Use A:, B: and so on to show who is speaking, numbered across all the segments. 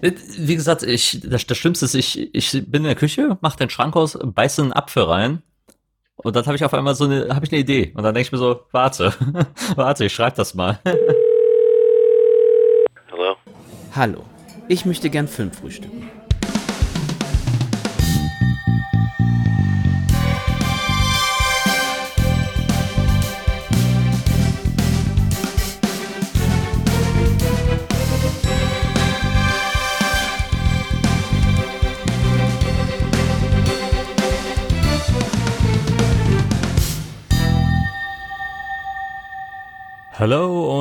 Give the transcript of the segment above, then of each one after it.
A: Wie gesagt, ich, das, das Schlimmste ist, ich, ich bin in der Küche, mach den Schrank aus, beiße einen Apfel rein und dann habe ich auf einmal so eine, habe ich eine Idee und dann denke ich mir so, warte, warte, ich schreibe das mal.
B: Hallo.
C: Hallo, ich möchte gern Film frühstücken.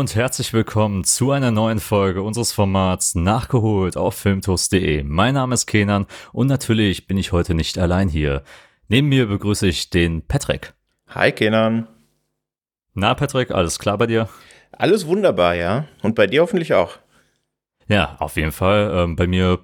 A: Und herzlich willkommen zu einer neuen Folge unseres Formats Nachgeholt auf filmtoast.de. Mein Name ist Kenan und natürlich bin ich heute nicht allein hier. Neben mir begrüße ich den Patrick.
D: Hi Kenan.
A: Na Patrick, alles klar bei dir?
D: Alles wunderbar, ja. Und bei dir hoffentlich auch.
A: Ja, auf jeden Fall. Ähm, bei mir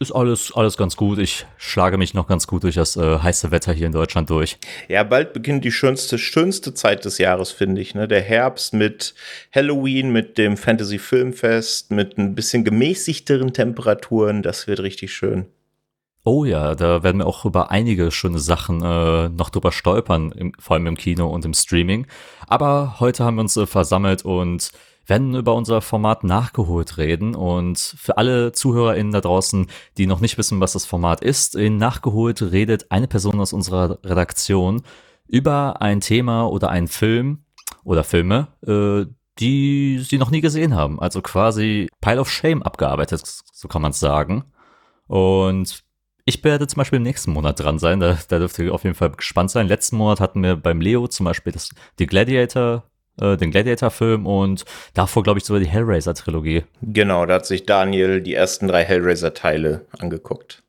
A: ist alles, alles ganz gut. Ich schlage mich noch ganz gut durch das äh, heiße Wetter hier in Deutschland durch.
D: Ja, bald beginnt die schönste, schönste Zeit des Jahres, finde ich. Ne? Der Herbst mit Halloween, mit dem Fantasy Filmfest, mit ein bisschen gemäßigteren Temperaturen. Das wird richtig schön.
A: Oh ja, da werden wir auch über einige schöne Sachen äh, noch drüber stolpern, im, vor allem im Kino und im Streaming. Aber heute haben wir uns äh, versammelt und werden über unser Format nachgeholt reden. Und für alle ZuhörerInnen da draußen, die noch nicht wissen, was das Format ist, in nachgeholt redet eine Person aus unserer Redaktion über ein Thema oder einen Film oder Filme, äh, die sie noch nie gesehen haben. Also quasi Pile of Shame abgearbeitet, so kann man es sagen. Und ich werde zum Beispiel im nächsten Monat dran sein. Da, da dürft ihr auf jeden Fall gespannt sein. Letzten Monat hatten wir beim Leo zum Beispiel das, die Gladiator äh, den Gladiator-Film und davor, glaube ich, sogar die Hellraiser-Trilogie.
D: Genau, da hat sich Daniel die ersten drei Hellraiser-Teile angeguckt.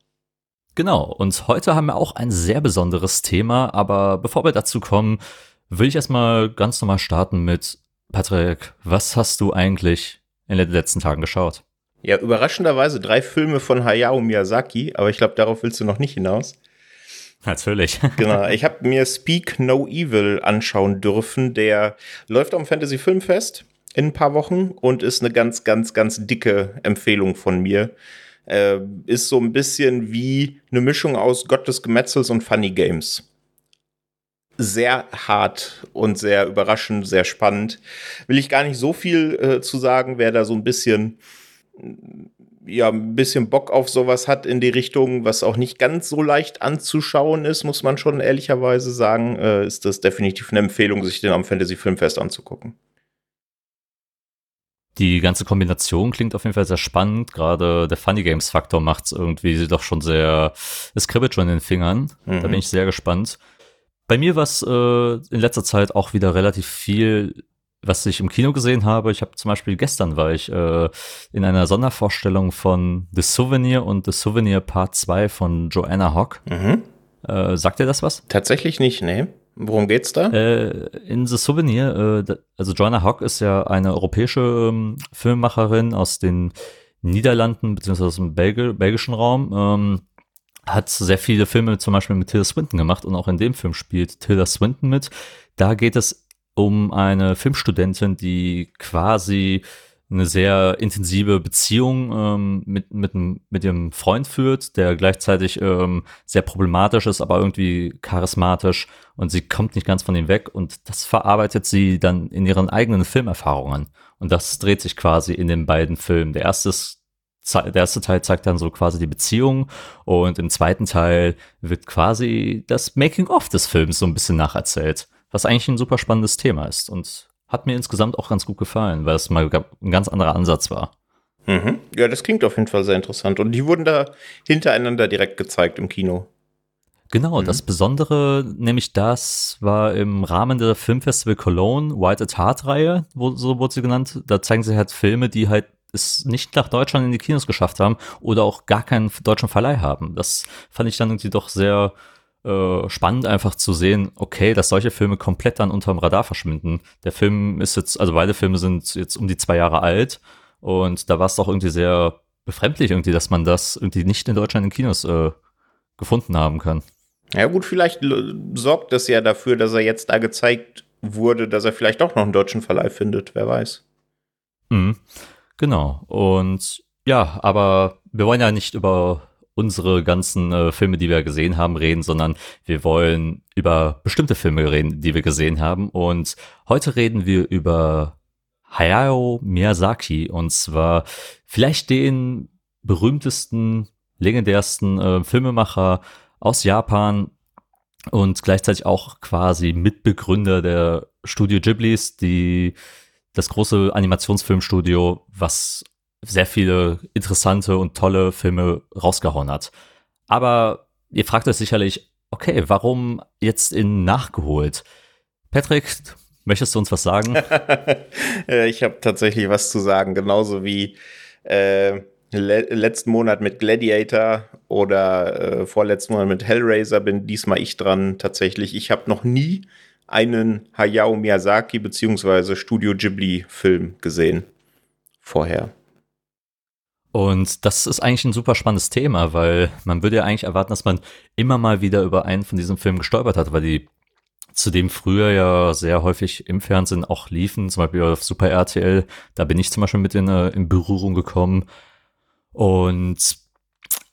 A: Genau, und heute haben wir auch ein sehr besonderes Thema, aber bevor wir dazu kommen, will ich erstmal ganz normal starten mit Patrick, was hast du eigentlich in den letzten Tagen geschaut?
D: Ja, überraschenderweise drei Filme von Hayao Miyazaki, aber ich glaube, darauf willst du noch nicht hinaus.
A: Natürlich.
D: genau, ich habe mir Speak No Evil anschauen dürfen. Der läuft am Fantasy Filmfest in ein paar Wochen und ist eine ganz, ganz, ganz dicke Empfehlung von mir. Äh, ist so ein bisschen wie eine Mischung aus Gottes Gemetzels und Funny Games. Sehr hart und sehr überraschend, sehr spannend. Will ich gar nicht so viel äh, zu sagen, wer da so ein bisschen ja, ein bisschen Bock auf sowas hat in die Richtung, was auch nicht ganz so leicht anzuschauen ist, muss man schon ehrlicherweise sagen, äh, ist das definitiv eine Empfehlung, sich den am Fantasy Filmfest anzugucken.
A: Die ganze Kombination klingt auf jeden Fall sehr spannend. Gerade der Funny Games Faktor macht es irgendwie doch schon sehr, es kribbelt schon in den Fingern. Mhm. Da bin ich sehr gespannt. Bei mir war es äh, in letzter Zeit auch wieder relativ viel was ich im Kino gesehen habe, ich habe zum Beispiel gestern war ich äh, in einer Sondervorstellung von The Souvenir und The Souvenir Part 2 von Joanna Hock. Mhm. Äh, sagt dir das was?
D: Tatsächlich nicht, nee. Worum geht's da?
A: Äh, in The Souvenir, äh, also Joanna Hock ist ja eine europäische ähm, Filmemacherin aus den Niederlanden beziehungsweise aus dem Belgi belgischen Raum. Ähm, hat sehr viele Filme zum Beispiel mit Tilda Swinton gemacht und auch in dem Film spielt Tilda Swinton mit. Da geht es um eine Filmstudentin, die quasi eine sehr intensive Beziehung ähm, mit, mit, mit ihrem Freund führt, der gleichzeitig ähm, sehr problematisch ist, aber irgendwie charismatisch und sie kommt nicht ganz von ihm weg und das verarbeitet sie dann in ihren eigenen Filmerfahrungen. Und das dreht sich quasi in den beiden Filmen. Der erste, der erste Teil zeigt dann so quasi die Beziehung und im zweiten Teil wird quasi das Making-of des Films so ein bisschen nacherzählt was eigentlich ein super spannendes Thema ist und hat mir insgesamt auch ganz gut gefallen, weil es mal ein ganz anderer Ansatz war.
D: Mhm. Ja, das klingt auf jeden Fall sehr interessant. Und die wurden da hintereinander direkt gezeigt im Kino.
A: Genau, mhm. das Besondere, nämlich das war im Rahmen der Filmfestival Cologne White at Heart Reihe, wo, so wurde sie genannt. Da zeigen sie halt Filme, die halt es nicht nach Deutschland in die Kinos geschafft haben oder auch gar keinen deutschen Verleih haben. Das fand ich dann irgendwie doch sehr äh, spannend einfach zu sehen, okay, dass solche Filme komplett dann unterm Radar verschwinden. Der Film ist jetzt, also beide Filme sind jetzt um die zwei Jahre alt und da war es doch irgendwie sehr befremdlich irgendwie, dass man das irgendwie nicht in Deutschland in Kinos äh, gefunden haben kann.
D: Ja gut, vielleicht sorgt das ja dafür, dass er jetzt da gezeigt wurde, dass er vielleicht auch noch einen deutschen Verleih findet, wer weiß.
A: Mhm. Genau. Und ja, aber wir wollen ja nicht über unsere ganzen äh, Filme, die wir gesehen haben, reden, sondern wir wollen über bestimmte Filme reden, die wir gesehen haben. Und heute reden wir über Hayao Miyazaki und zwar vielleicht den berühmtesten, legendärsten äh, Filmemacher aus Japan und gleichzeitig auch quasi Mitbegründer der Studio Ghiblis, die das große Animationsfilmstudio, was sehr viele interessante und tolle Filme rausgehauen hat. Aber ihr fragt euch sicherlich, okay, warum jetzt in nachgeholt? Patrick, möchtest du uns was sagen?
D: ich habe tatsächlich was zu sagen, genauso wie äh, le letzten Monat mit Gladiator oder äh, vorletzten Monat mit Hellraiser bin diesmal ich dran tatsächlich. Ich habe noch nie einen Hayao Miyazaki bzw. Studio Ghibli Film gesehen vorher.
A: Und das ist eigentlich ein super spannendes Thema, weil man würde ja eigentlich erwarten, dass man immer mal wieder über einen von diesen Filmen gestolpert hat, weil die zudem früher ja sehr häufig im Fernsehen auch liefen, zum Beispiel auf Super RTL. Da bin ich zum Beispiel mit in, äh, in Berührung gekommen. Und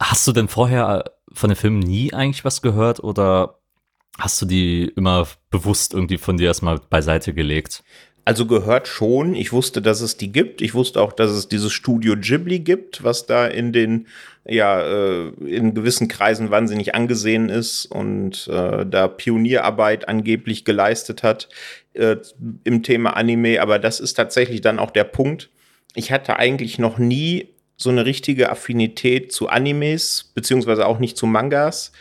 A: hast du denn vorher von den Filmen nie eigentlich was gehört oder hast du die immer bewusst irgendwie von dir erstmal beiseite gelegt?
D: Also gehört schon. Ich wusste, dass es die gibt. Ich wusste auch, dass es dieses Studio Ghibli gibt, was da in den, ja, äh, in gewissen Kreisen wahnsinnig angesehen ist und äh, da Pionierarbeit angeblich geleistet hat äh, im Thema Anime. Aber das ist tatsächlich dann auch der Punkt. Ich hatte eigentlich noch nie so eine richtige Affinität zu Animes, beziehungsweise auch nicht zu Mangas.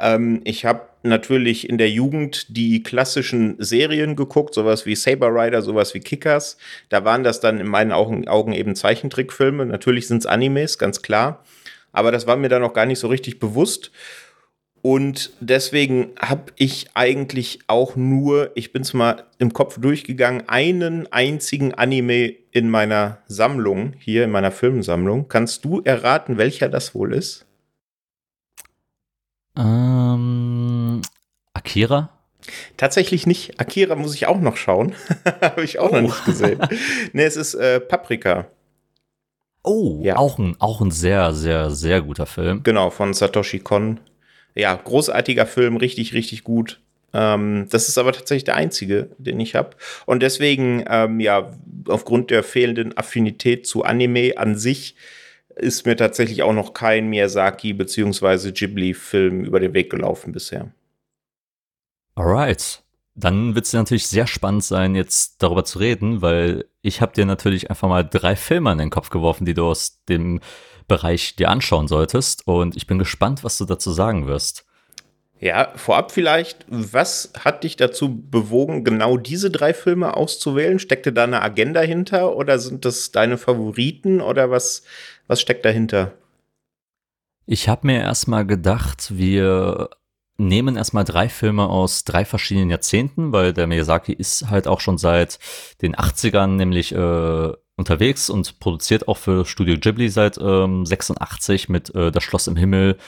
D: Ähm, ich habe natürlich in der Jugend die klassischen Serien geguckt, sowas wie Saber Rider, sowas wie Kickers. Da waren das dann in meinen Augen, eben Zeichentrickfilme. Natürlich sind es Animes, ganz klar. Aber das war mir dann auch gar nicht so richtig bewusst. Und deswegen habe ich eigentlich auch nur, ich bin es mal im Kopf durchgegangen, einen einzigen Anime in meiner Sammlung, hier in meiner Filmsammlung. Kannst du erraten, welcher das wohl ist?
A: Ähm, Akira?
D: Tatsächlich nicht. Akira muss ich auch noch schauen. Habe ich auch oh. noch nicht gesehen. nee, es ist äh, Paprika.
A: Oh, ja. auch, ein, auch ein sehr, sehr, sehr guter Film.
D: Genau, von Satoshi Kon. Ja, großartiger Film, richtig, richtig gut. Ähm, das ist aber tatsächlich der einzige, den ich habe. Und deswegen, ähm, ja, aufgrund der fehlenden Affinität zu Anime an sich, ist mir tatsächlich auch noch kein Miyazaki- bzw. Ghibli-Film über den Weg gelaufen bisher.
A: Alright. Dann wird es natürlich sehr spannend sein, jetzt darüber zu reden, weil ich habe dir natürlich einfach mal drei Filme an den Kopf geworfen, die du aus dem Bereich dir anschauen solltest. Und ich bin gespannt, was du dazu sagen wirst.
D: Ja, vorab vielleicht, was hat dich dazu bewogen, genau diese drei Filme auszuwählen? Steckte da eine Agenda hinter oder sind das deine Favoriten oder was, was steckt dahinter?
A: Ich habe mir erstmal gedacht, wir nehmen erstmal drei Filme aus drei verschiedenen Jahrzehnten, weil der Miyazaki ist halt auch schon seit den 80ern nämlich äh, unterwegs und produziert auch für Studio Ghibli seit ähm, 86 mit äh, Das Schloss im Himmel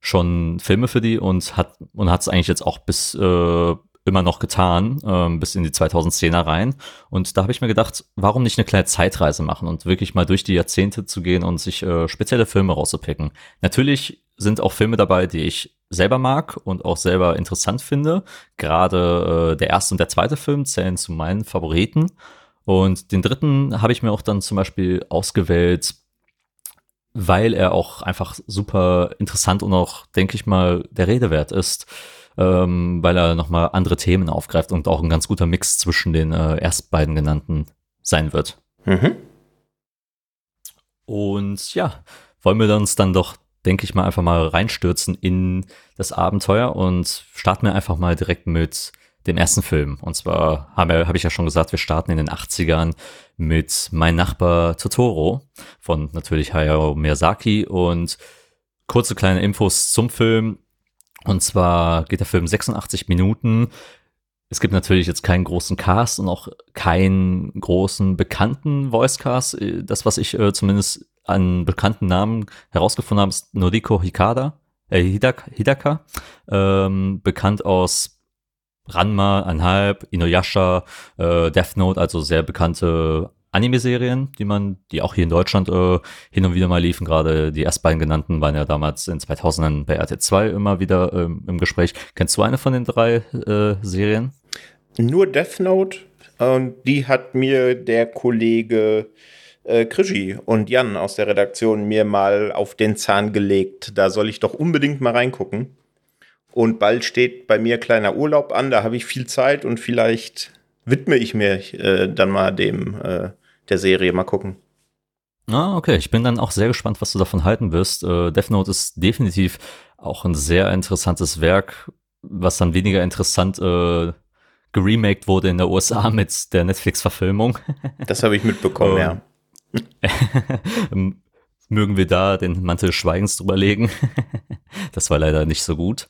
A: schon Filme für die und hat und hat es eigentlich jetzt auch bis äh, immer noch getan, ähm, bis in die 2010er rein. Und da habe ich mir gedacht, warum nicht eine kleine Zeitreise machen und wirklich mal durch die Jahrzehnte zu gehen und sich äh, spezielle Filme rauszupicken. Natürlich sind auch Filme dabei, die ich selber mag und auch selber interessant finde. Gerade äh, der erste und der zweite Film zählen zu meinen Favoriten. Und den dritten habe ich mir auch dann zum Beispiel ausgewählt, weil er auch einfach super interessant und auch, denke ich mal, der Rede wert ist ähm, weil er nochmal andere Themen aufgreift und auch ein ganz guter Mix zwischen den äh, erst beiden genannten sein wird. Mhm. Und ja, wollen wir uns dann doch, denke ich mal, einfach mal reinstürzen in das Abenteuer und starten wir einfach mal direkt mit dem ersten Film. Und zwar habe hab ich ja schon gesagt, wir starten in den 80ern mit Mein Nachbar Totoro von natürlich Hayao Miyazaki und kurze kleine Infos zum Film. Und zwar geht der Film 86 Minuten. Es gibt natürlich jetzt keinen großen Cast und auch keinen großen bekannten Voicecast. Das, was ich äh, zumindest an bekannten Namen herausgefunden habe, ist Noriko Hikada, äh, Hidaka, Hidaka ähm, bekannt aus Ranma, Anhalb, Inuyasha, äh, Death Note, also sehr bekannte Anime-Serien, die man, die auch hier in Deutschland äh, hin und wieder mal liefen. Gerade die erst genannten waren ja damals in 2000 bei RT2 immer wieder ähm, im Gespräch. Kennst du eine von den drei äh, Serien?
D: Nur Death Note. Und die hat mir der Kollege äh, Krischi und Jan aus der Redaktion mir mal auf den Zahn gelegt. Da soll ich doch unbedingt mal reingucken. Und bald steht bei mir kleiner Urlaub an, da habe ich viel Zeit und vielleicht widme ich mir äh, dann mal dem äh, der Serie. Mal gucken.
A: Ah, okay. Ich bin dann auch sehr gespannt, was du davon halten wirst. Äh, Death Note ist definitiv auch ein sehr interessantes Werk, was dann weniger interessant äh, geremaked wurde in der USA mit der Netflix-Verfilmung.
D: Das habe ich mitbekommen, ja.
A: Mögen wir da den Mantel Schweigens drüber legen? das war leider nicht so gut.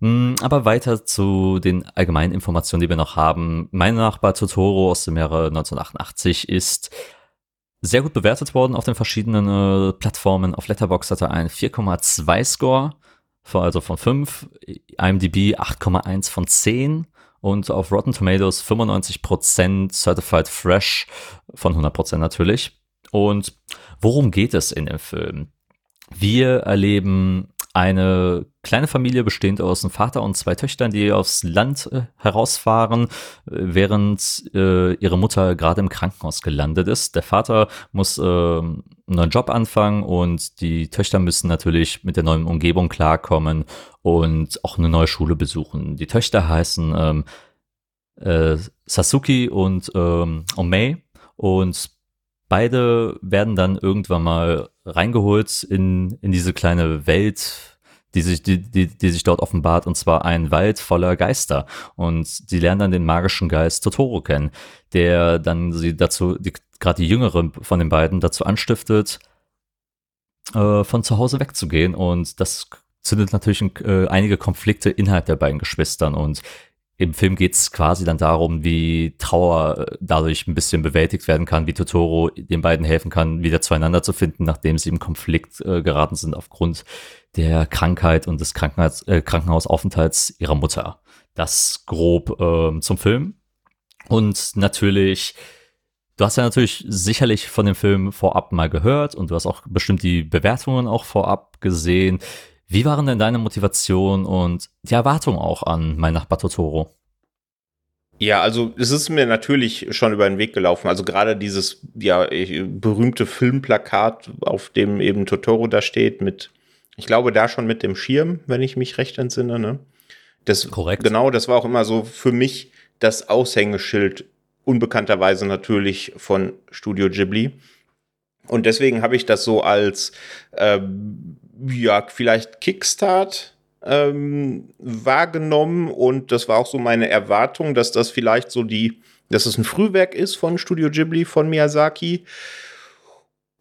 A: Hm, aber weiter zu den allgemeinen Informationen, die wir noch haben. Mein Nachbar Totoro aus dem Jahre 1988 ist sehr gut bewertet worden auf den verschiedenen äh, Plattformen. Auf Letterboxd hat er einen 4,2 Score, also von 5, IMDb 8,1 von 10 und auf Rotten Tomatoes 95% Certified Fresh von 100% natürlich. Und worum geht es in dem Film? Wir erleben eine kleine Familie bestehend aus einem Vater und zwei Töchtern, die aufs Land äh, herausfahren, äh, während äh, ihre Mutter gerade im Krankenhaus gelandet ist. Der Vater muss äh, einen neuen Job anfangen und die Töchter müssen natürlich mit der neuen Umgebung klarkommen und auch eine neue Schule besuchen. Die Töchter heißen ähm, äh, Sasuki und ähm, Omei und beide werden dann irgendwann mal reingeholt in, in diese kleine Welt, die sich, die, die, die sich dort offenbart, und zwar ein Wald voller Geister. Und sie lernen dann den magischen Geist Totoro kennen, der dann sie dazu, die, gerade die jüngere von den beiden dazu anstiftet, äh, von zu Hause wegzugehen. Und das zündet natürlich äh, einige Konflikte innerhalb der beiden Geschwistern. Und im Film geht es quasi dann darum, wie Trauer äh, dadurch ein bisschen bewältigt werden kann, wie Totoro den beiden helfen kann, wieder zueinander zu finden, nachdem sie im Konflikt äh, geraten sind aufgrund der Krankheit und des Krankenhaus, äh, Krankenhausaufenthalts ihrer Mutter. Das grob äh, zum Film. Und natürlich, du hast ja natürlich sicherlich von dem Film vorab mal gehört und du hast auch bestimmt die Bewertungen auch vorab gesehen. Wie waren denn deine Motivation und die Erwartung auch an mein Nachbar Totoro?
D: Ja, also es ist mir natürlich schon über den Weg gelaufen. Also gerade dieses ja berühmte Filmplakat, auf dem eben Totoro da steht, mit, ich glaube, da schon mit dem Schirm, wenn ich mich recht entsinne. Ne? Das, Korrekt. Genau, das war auch immer so für mich das Aushängeschild, unbekannterweise natürlich von Studio Ghibli. Und deswegen habe ich das so als ähm, ja, vielleicht Kickstart ähm, wahrgenommen. Und das war auch so meine Erwartung, dass das vielleicht so die, dass es ein Frühwerk ist von Studio Ghibli von Miyazaki.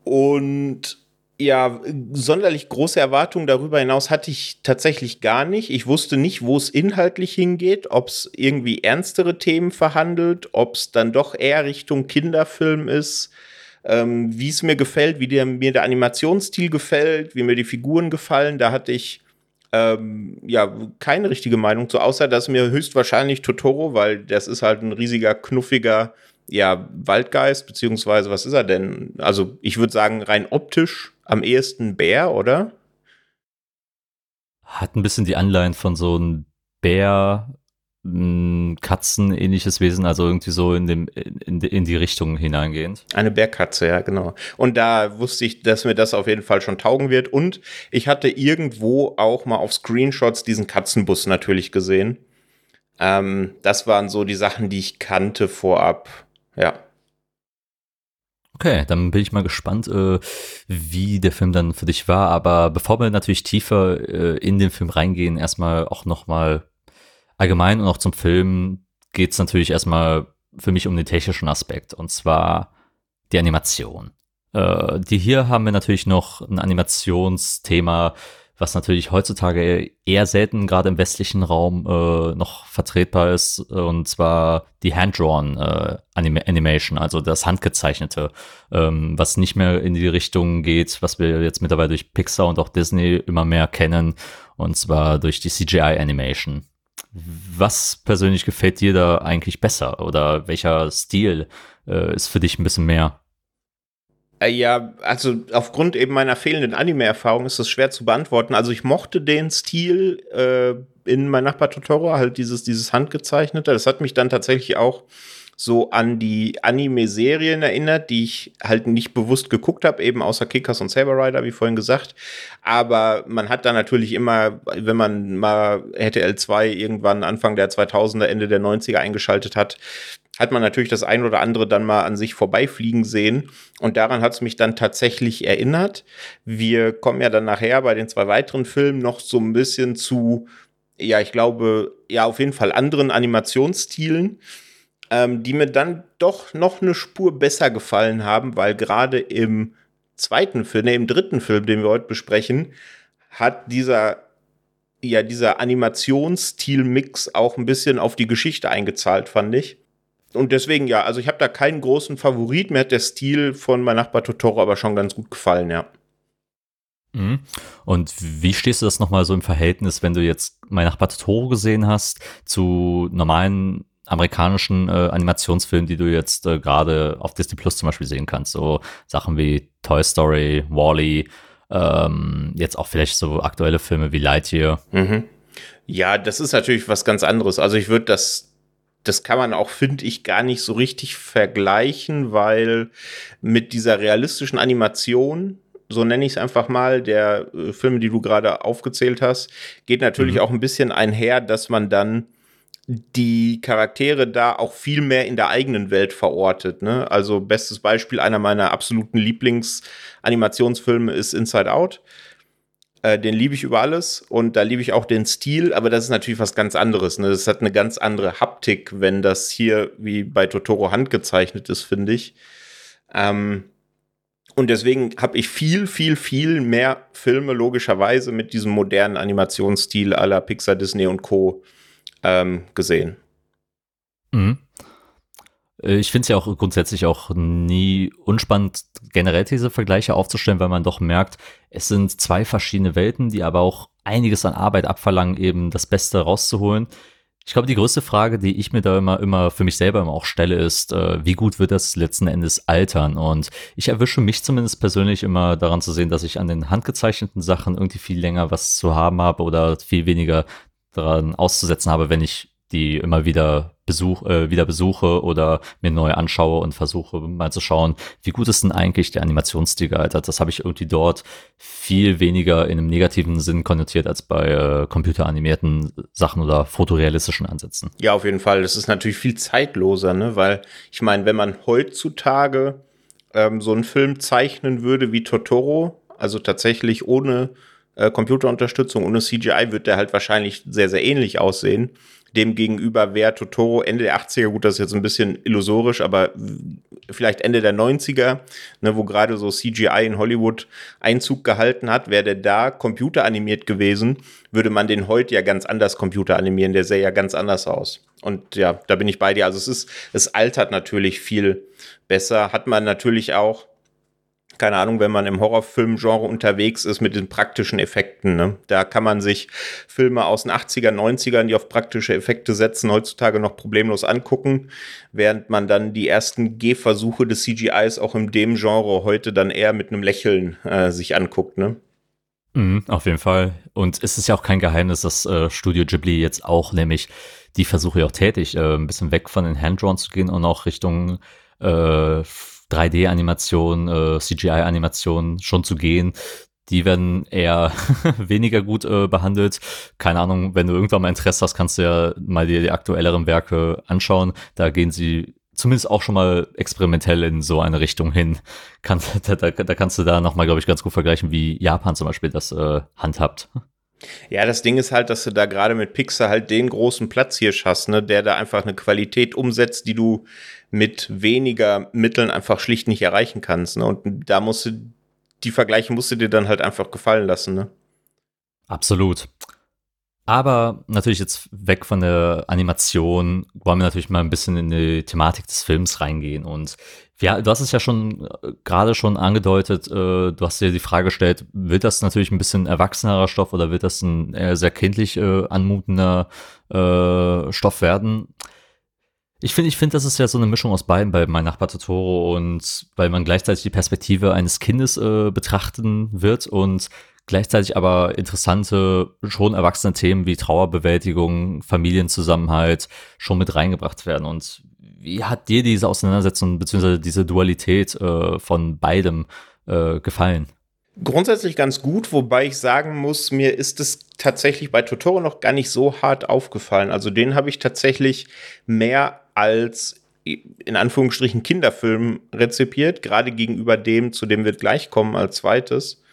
D: Und ja, sonderlich große Erwartungen darüber hinaus hatte ich tatsächlich gar nicht. Ich wusste nicht, wo es inhaltlich hingeht, ob es irgendwie ernstere Themen verhandelt, ob es dann doch eher Richtung Kinderfilm ist ähm, wie es mir gefällt, wie der, mir der Animationsstil gefällt, wie mir die Figuren gefallen. Da hatte ich ähm, ja keine richtige Meinung zu, außer dass mir höchstwahrscheinlich Totoro, weil das ist halt ein riesiger, knuffiger ja, Waldgeist, beziehungsweise was ist er denn? Also ich würde sagen, rein optisch am ehesten Bär, oder?
A: Hat ein bisschen die Anleihen von so einem Bär, Katzen ähnliches Wesen, also irgendwie so in, dem, in, in die Richtung hineingehend.
D: Eine Bergkatze, ja, genau. Und da wusste ich, dass mir das auf jeden Fall schon taugen wird. Und ich hatte irgendwo auch mal auf Screenshots diesen Katzenbus natürlich gesehen. Ähm, das waren so die Sachen, die ich kannte vorab. Ja.
A: Okay, dann bin ich mal gespannt, äh, wie der Film dann für dich war. Aber bevor wir natürlich tiefer äh, in den Film reingehen, erstmal auch nochmal allgemein und auch zum Film geht es natürlich erstmal für mich um den technischen Aspekt und zwar die Animation. Äh, die hier haben wir natürlich noch ein Animationsthema, was natürlich heutzutage eher selten gerade im westlichen Raum äh, noch vertretbar ist, und zwar die Hand-Drawn äh, Anim Animation, also das Handgezeichnete, ähm, was nicht mehr in die Richtung geht, was wir jetzt mittlerweile durch Pixar und auch Disney immer mehr kennen, und zwar durch die CGI-Animation. Was persönlich gefällt dir da eigentlich besser oder welcher Stil äh, ist für dich ein bisschen mehr?
D: Äh, ja, also aufgrund eben meiner fehlenden Anime-Erfahrung ist das schwer zu beantworten. Also ich mochte den Stil äh, in mein Nachbar Totoro, halt dieses, dieses Handgezeichnete. Das hat mich dann tatsächlich auch so an die Anime-Serien erinnert, die ich halt nicht bewusst geguckt habe, eben außer Kickers und Saber Rider, wie vorhin gesagt. Aber man hat da natürlich immer, wenn man mal RTL 2 irgendwann Anfang der 2000er, Ende der 90er eingeschaltet hat, hat man natürlich das ein oder andere dann mal an sich vorbeifliegen sehen. Und daran hat es mich dann tatsächlich erinnert. Wir kommen ja dann nachher bei den zwei weiteren Filmen noch so ein bisschen zu, ja, ich glaube, ja, auf jeden Fall anderen Animationsstilen, ähm, die mir dann doch noch eine Spur besser gefallen haben, weil gerade im zweiten Film, ne, im dritten Film, den wir heute besprechen, hat dieser ja, dieser Animationsstil-Mix auch ein bisschen auf die Geschichte eingezahlt, fand ich. Und deswegen ja, also ich habe da keinen großen Favorit. Mir hat der Stil von mein Nachbar Totoro aber schon ganz gut gefallen, ja.
A: Mhm. Und wie stehst du das nochmal so im Verhältnis, wenn du jetzt mein Nachbar Totoro gesehen hast, zu normalen amerikanischen äh, Animationsfilmen, die du jetzt äh, gerade auf Disney Plus zum Beispiel sehen kannst? So Sachen wie Toy Story, Wally, -E, ähm, jetzt auch vielleicht so aktuelle Filme wie Lightyear.
D: Mhm. Ja, das ist natürlich was ganz anderes. Also ich würde das das kann man auch, finde ich, gar nicht so richtig vergleichen, weil mit dieser realistischen Animation, so nenne ich es einfach mal, der äh, Filme, die du gerade aufgezählt hast, geht natürlich mhm. auch ein bisschen einher, dass man dann die Charaktere da auch viel mehr in der eigenen Welt verortet. Ne? Also bestes Beispiel, einer meiner absoluten Lieblingsanimationsfilme ist Inside Out. Äh, den liebe ich über alles und da liebe ich auch den Stil, aber das ist natürlich was ganz anderes. Ne? Das hat eine ganz andere Haptik, wenn das hier wie bei Totoro handgezeichnet ist, finde ich. Ähm, und deswegen habe ich viel, viel, viel mehr Filme logischerweise mit diesem modernen Animationsstil aller Pixar, Disney und Co. Ähm, gesehen.
A: Mhm. Äh, ich finde es ja auch grundsätzlich auch nie unspannend, generell diese Vergleiche aufzustellen, weil man doch merkt, es sind zwei verschiedene Welten, die aber auch einiges an Arbeit abverlangen, eben das Beste rauszuholen. Ich glaube, die größte Frage, die ich mir da immer, immer für mich selber immer auch stelle, ist, äh, wie gut wird das letzten Endes altern? Und ich erwische mich zumindest persönlich immer daran zu sehen, dass ich an den handgezeichneten Sachen irgendwie viel länger was zu haben habe oder viel weniger daran auszusetzen habe, wenn ich die immer wieder besuch, äh, wieder besuche oder mir neu anschaue und versuche mal zu schauen, wie gut ist denn eigentlich der Animationsstil gealtert. Das habe ich irgendwie dort viel weniger in einem negativen Sinn konnotiert als bei äh, computeranimierten Sachen oder fotorealistischen Ansätzen.
D: Ja, auf jeden Fall. Das ist natürlich viel zeitloser, ne? weil ich meine, wenn man heutzutage ähm, so einen Film zeichnen würde wie Totoro, also tatsächlich ohne äh, Computerunterstützung, ohne CGI, wird der halt wahrscheinlich sehr, sehr ähnlich aussehen. Demgegenüber wäre Totoro Ende der 80er, gut, das ist jetzt ein bisschen illusorisch, aber vielleicht Ende der 90er, ne, wo gerade so CGI in Hollywood Einzug gehalten hat, wäre der da computeranimiert gewesen, würde man den heute ja ganz anders computeranimieren, der sähe ja ganz anders aus. Und ja, da bin ich bei dir. Also es ist, es altert natürlich viel besser, hat man natürlich auch keine Ahnung, wenn man im Horrorfilmgenre unterwegs ist mit den praktischen Effekten. Ne? Da kann man sich Filme aus den 80er, 90ern, die auf praktische Effekte setzen, heutzutage noch problemlos angucken, während man dann die ersten Gehversuche des CGIs auch in dem Genre heute dann eher mit einem Lächeln äh, sich anguckt. Ne?
A: Mhm, auf jeden Fall. Und es ist ja auch kein Geheimnis, dass äh, Studio Ghibli jetzt auch nämlich die Versuche auch tätig, äh, ein bisschen weg von den Hand-Drawn zu gehen und auch Richtung äh, 3D-Animation, äh, CGI-Animation schon zu gehen. Die werden eher weniger gut äh, behandelt. Keine Ahnung, wenn du irgendwann mal Interesse hast, kannst du ja mal dir die aktuelleren Werke anschauen. Da gehen sie zumindest auch schon mal experimentell in so eine Richtung hin. Kann, da, da, da kannst du da nochmal, glaube ich, ganz gut vergleichen, wie Japan zum Beispiel das äh, handhabt.
D: Ja, das Ding ist halt, dass du da gerade mit Pixar halt den großen Platz hier hast, ne, der da einfach eine Qualität umsetzt, die du mit weniger Mitteln einfach schlicht nicht erreichen kannst. Ne? Und da musst du, die Vergleiche musst du dir dann halt einfach gefallen lassen. Ne?
A: Absolut. Aber natürlich jetzt weg von der Animation wollen wir natürlich mal ein bisschen in die Thematik des Films reingehen. Und ja, du hast es ja schon äh, gerade schon angedeutet, äh, du hast dir die Frage gestellt, wird das natürlich ein bisschen erwachsenerer Stoff oder wird das ein sehr kindlich äh, anmutender äh, Stoff werden? Ich finde, ich finde, das ist ja so eine Mischung aus beiden bei Mein Nachbar Totoro und weil man gleichzeitig die Perspektive eines Kindes äh, betrachten wird und gleichzeitig aber interessante, schon erwachsene Themen wie Trauerbewältigung, Familienzusammenhalt schon mit reingebracht werden. Und wie hat dir diese Auseinandersetzung bzw. diese Dualität äh, von beidem äh, gefallen?
D: Grundsätzlich ganz gut, wobei ich sagen muss, mir ist es tatsächlich bei Totoro noch gar nicht so hart aufgefallen. Also den habe ich tatsächlich mehr als in Anführungsstrichen Kinderfilm rezipiert, gerade gegenüber dem, zu dem wird gleich kommen als zweites.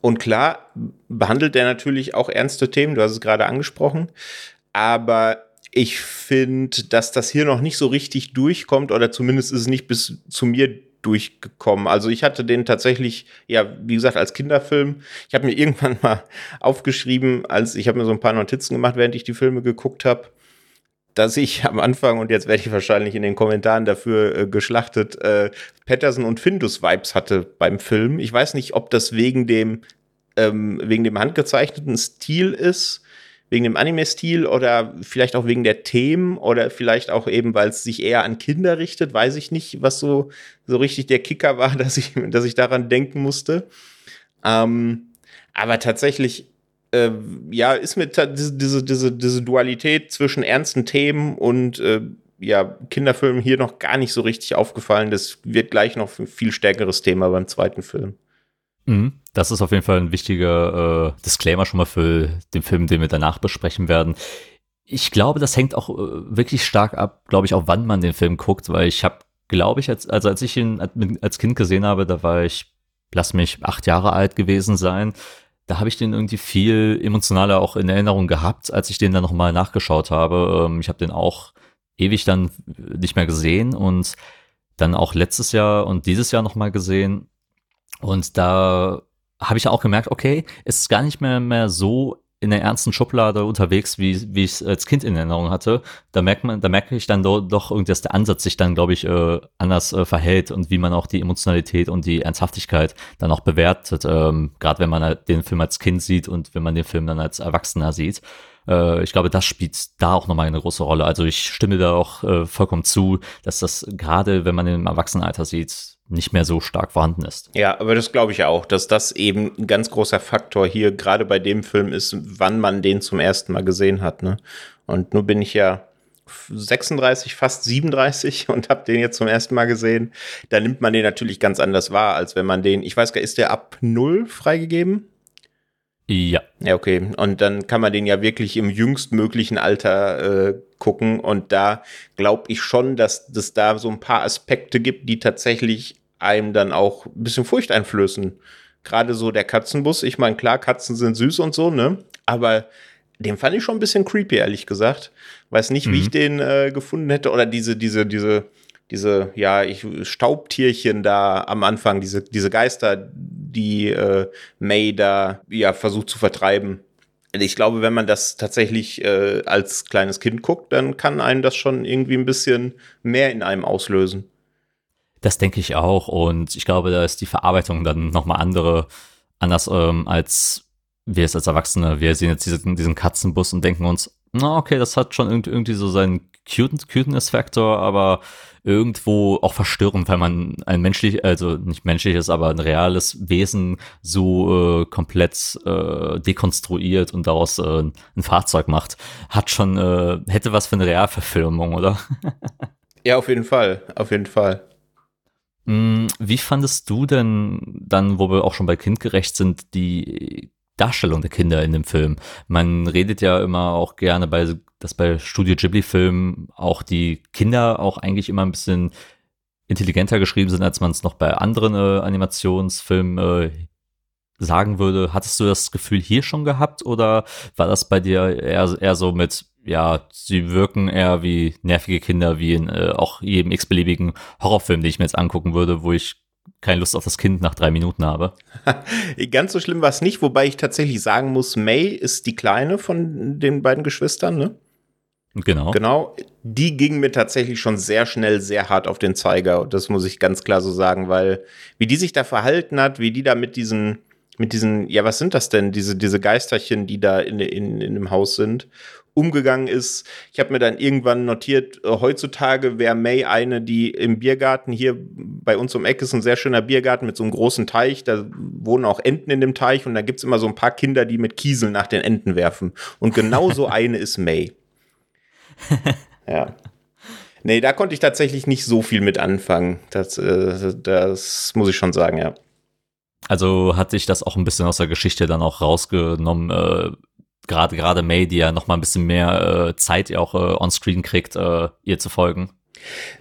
D: Und klar behandelt er natürlich auch ernste Themen, du hast es gerade angesprochen, aber ich finde, dass das hier noch nicht so richtig durchkommt oder zumindest ist es nicht bis zu mir durchgekommen. Also ich hatte den tatsächlich, ja, wie gesagt, als Kinderfilm. Ich habe mir irgendwann mal aufgeschrieben, als ich habe mir so ein paar Notizen gemacht, während ich die Filme geguckt habe dass ich am Anfang, und jetzt werde ich wahrscheinlich in den Kommentaren dafür äh, geschlachtet, äh, Patterson und Findus-Vibes hatte beim Film. Ich weiß nicht, ob das wegen dem, ähm, wegen dem handgezeichneten Stil ist, wegen dem Anime-Stil oder vielleicht auch wegen der Themen oder vielleicht auch eben, weil es sich eher an Kinder richtet, weiß ich nicht, was so, so richtig der Kicker war, dass ich, dass ich daran denken musste. Ähm, aber tatsächlich äh, ja, ist mir diese, diese, diese Dualität zwischen ernsten Themen und äh, ja, Kinderfilmen hier noch gar nicht so richtig aufgefallen. Das wird gleich noch ein viel stärkeres Thema beim zweiten Film.
A: Mhm. Das ist auf jeden Fall ein wichtiger äh, Disclaimer schon mal für den Film, den wir danach besprechen werden. Ich glaube, das hängt auch äh, wirklich stark ab, glaube ich, auch wann man den Film guckt, weil ich habe, glaube ich, als, also als ich ihn als Kind gesehen habe, da war ich, lass mich acht Jahre alt gewesen sein da habe ich den irgendwie viel emotionaler auch in Erinnerung gehabt, als ich den dann nochmal nachgeschaut habe. Ähm, ich habe den auch ewig dann nicht mehr gesehen und dann auch letztes Jahr und dieses Jahr nochmal gesehen. Und da habe ich auch gemerkt, okay, es ist gar nicht mehr, mehr so in der ernsten Schublade unterwegs, wie, wie ich es als Kind in Erinnerung hatte. Da merkt man, da merke ich dann do, doch irgendwie, dass der Ansatz sich dann, glaube ich, äh, anders äh, verhält und wie man auch die Emotionalität und die Ernsthaftigkeit dann auch bewertet. Ähm, Gerade wenn man halt den Film als Kind sieht und wenn man den Film dann als Erwachsener sieht. Äh, ich glaube, das spielt da auch nochmal eine große Rolle. Also ich stimme da auch äh, vollkommen zu, dass das gerade, wenn man im Erwachsenenalter sieht, nicht mehr so stark vorhanden ist.
D: Ja, aber das glaube ich auch, dass das eben ein ganz großer Faktor hier gerade bei dem Film ist, wann man den zum ersten Mal gesehen hat. Ne? Und nur bin ich ja 36, fast 37 und habe den jetzt zum ersten Mal gesehen. Da nimmt man den natürlich ganz anders wahr, als wenn man den, ich weiß gar, ist der ab null freigegeben?
A: Ja.
D: Ja, okay. Und dann kann man den ja wirklich im jüngstmöglichen Alter äh, gucken. Und da glaube ich schon, dass es da so ein paar Aspekte gibt, die tatsächlich einem dann auch ein bisschen Furcht einflößen. Gerade so der Katzenbus. Ich meine, klar, Katzen sind süß und so, ne? Aber den fand ich schon ein bisschen creepy, ehrlich gesagt. Weiß nicht, mhm. wie ich den äh, gefunden hätte. Oder diese, diese, diese diese, ja, ich, Staubtierchen da am Anfang, diese, diese Geister, die äh, May da ja versucht zu vertreiben. Ich glaube, wenn man das tatsächlich äh, als kleines Kind guckt, dann kann einen das schon irgendwie ein bisschen mehr in einem auslösen.
A: Das denke ich auch. Und ich glaube, da ist die Verarbeitung dann nochmal andere, anders ähm, als wir es als Erwachsene. Wir sehen jetzt diesen, diesen Katzenbus und denken uns, na, okay, das hat schon irgendwie so seinen Cuteness-Faktor, aber irgendwo auch verstörend, weil man ein menschlich, also nicht menschliches, aber ein reales Wesen so äh, komplett äh, dekonstruiert und daraus äh, ein Fahrzeug macht, hat schon, äh, hätte was für eine Realverfilmung, oder?
D: ja, auf jeden Fall, auf jeden Fall.
A: Mm, wie fandest du denn dann, wo wir auch schon bei kindgerecht sind, die Darstellung der Kinder in dem Film? Man redet ja immer auch gerne bei dass bei Studio Ghibli-Filmen auch die Kinder auch eigentlich immer ein bisschen intelligenter geschrieben sind, als man es noch bei anderen äh, Animationsfilmen äh, sagen würde. Hattest du das Gefühl hier schon gehabt oder war das bei dir eher, eher so mit, ja, sie wirken eher wie nervige Kinder, wie in äh, auch jedem x-beliebigen Horrorfilm, den ich mir jetzt angucken würde, wo ich keine Lust auf das Kind nach drei Minuten habe.
D: Ganz so schlimm war es nicht, wobei ich tatsächlich sagen muss, May ist die kleine von den beiden Geschwistern, ne?
A: Genau.
D: Genau. Die ging mir tatsächlich schon sehr schnell, sehr hart auf den Zeiger. Das muss ich ganz klar so sagen, weil wie die sich da verhalten hat, wie die da mit diesen mit diesen, ja, was sind das denn, diese, diese Geisterchen, die da in, in, in dem Haus sind, umgegangen ist. Ich habe mir dann irgendwann notiert, äh, heutzutage wäre May eine, die im Biergarten hier bei uns um Eck ist ein sehr schöner Biergarten mit so einem großen Teich. Da wohnen auch Enten in dem Teich und da gibt es immer so ein paar Kinder, die mit Kieseln nach den Enten werfen. Und genau so eine ist May. ja. Nee, da konnte ich tatsächlich nicht so viel mit anfangen. Das, äh, das muss ich schon sagen, ja.
A: Also hat sich das auch ein bisschen aus der Geschichte dann auch rausgenommen, äh, gerade gerade May, die ja noch mal ein bisschen mehr äh, Zeit auch äh, on Screen kriegt, äh, ihr zu folgen.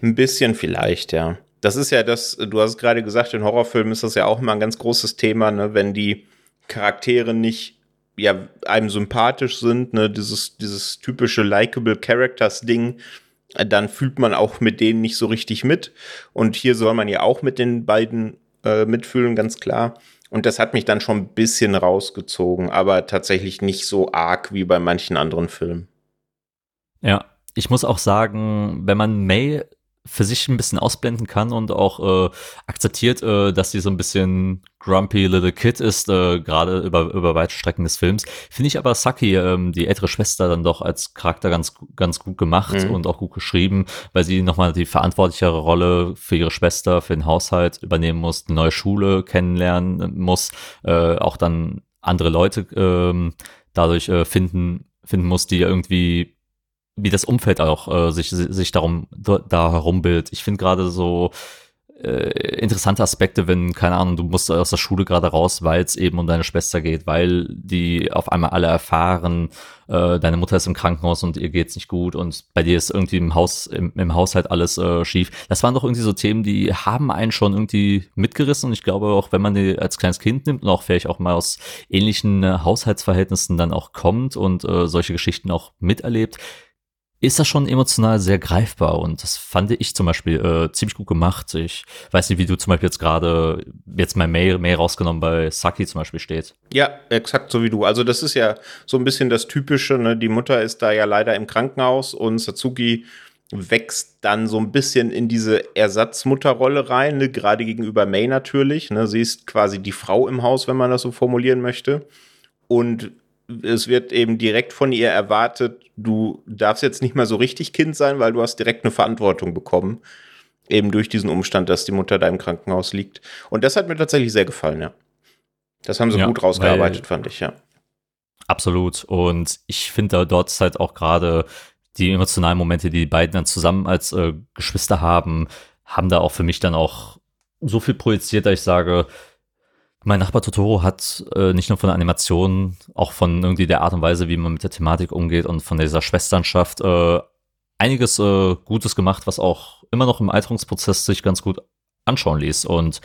D: Ein bisschen vielleicht, ja. Das ist ja das, du hast es gerade gesagt, in Horrorfilmen ist das ja auch immer ein ganz großes Thema, ne, wenn die Charaktere nicht ja einem sympathisch sind, ne, dieses dieses typische likable Characters Ding, dann fühlt man auch mit denen nicht so richtig mit und hier soll man ja auch mit den beiden äh, mitfühlen, ganz klar. Und das hat mich dann schon ein bisschen rausgezogen, aber tatsächlich nicht so arg wie bei manchen anderen Filmen.
A: Ja, ich muss auch sagen, wenn man May für sich ein bisschen ausblenden kann und auch äh, akzeptiert, äh, dass sie so ein bisschen grumpy little kid ist, äh, gerade über, über weite Strecken des Films. Finde ich aber Saki, ähm, die ältere Schwester, dann doch als Charakter ganz, ganz gut gemacht mhm. und auch gut geschrieben, weil sie nochmal die verantwortlichere Rolle für ihre Schwester, für den Haushalt übernehmen muss, eine neue Schule kennenlernen muss, äh, auch dann andere Leute ähm, dadurch äh, finden, finden muss, die irgendwie wie das Umfeld auch äh, sich, sich darum da herumbildet. Ich finde gerade so äh, interessante Aspekte, wenn, keine Ahnung, du musst aus der Schule gerade raus, weil es eben um deine Schwester geht, weil die auf einmal alle erfahren, äh, deine Mutter ist im Krankenhaus und ihr geht's nicht gut und bei dir ist irgendwie im Haus, im, im Haushalt alles äh, schief. Das waren doch irgendwie so Themen, die haben einen schon irgendwie mitgerissen und ich glaube auch, wenn man die als kleines Kind nimmt und auch vielleicht auch mal aus ähnlichen äh, Haushaltsverhältnissen dann auch kommt und äh, solche Geschichten auch miterlebt, ist das schon emotional sehr greifbar und das fand ich zum Beispiel äh, ziemlich gut gemacht. Ich weiß nicht, wie du zum Beispiel jetzt gerade jetzt mein Mail, Mail rausgenommen bei Saki zum Beispiel steht.
D: Ja, exakt so wie du. Also das ist ja so ein bisschen das Typische. Ne? Die Mutter ist da ja leider im Krankenhaus und Satsuki wächst dann so ein bisschen in diese Ersatzmutterrolle rein, ne? gerade gegenüber May natürlich. Ne? Sie ist quasi die Frau im Haus, wenn man das so formulieren möchte. Und es wird eben direkt von ihr erwartet, du darfst jetzt nicht mehr so richtig Kind sein, weil du hast direkt eine Verantwortung bekommen. Eben durch diesen Umstand, dass die Mutter da im Krankenhaus liegt. Und das hat mir tatsächlich sehr gefallen, ja. Das haben sie ja, gut rausgearbeitet, fand ich, ja.
A: Absolut. Und ich finde dort ist halt auch gerade die emotionalen Momente, die die beiden dann zusammen als äh, Geschwister haben, haben da auch für mich dann auch so viel projiziert, dass ich sage, mein Nachbar Totoro hat äh, nicht nur von der Animation, auch von irgendwie der Art und Weise, wie man mit der Thematik umgeht und von dieser Schwesternschaft äh, einiges äh, Gutes gemacht, was auch immer noch im Alterungsprozess sich ganz gut anschauen ließ. Und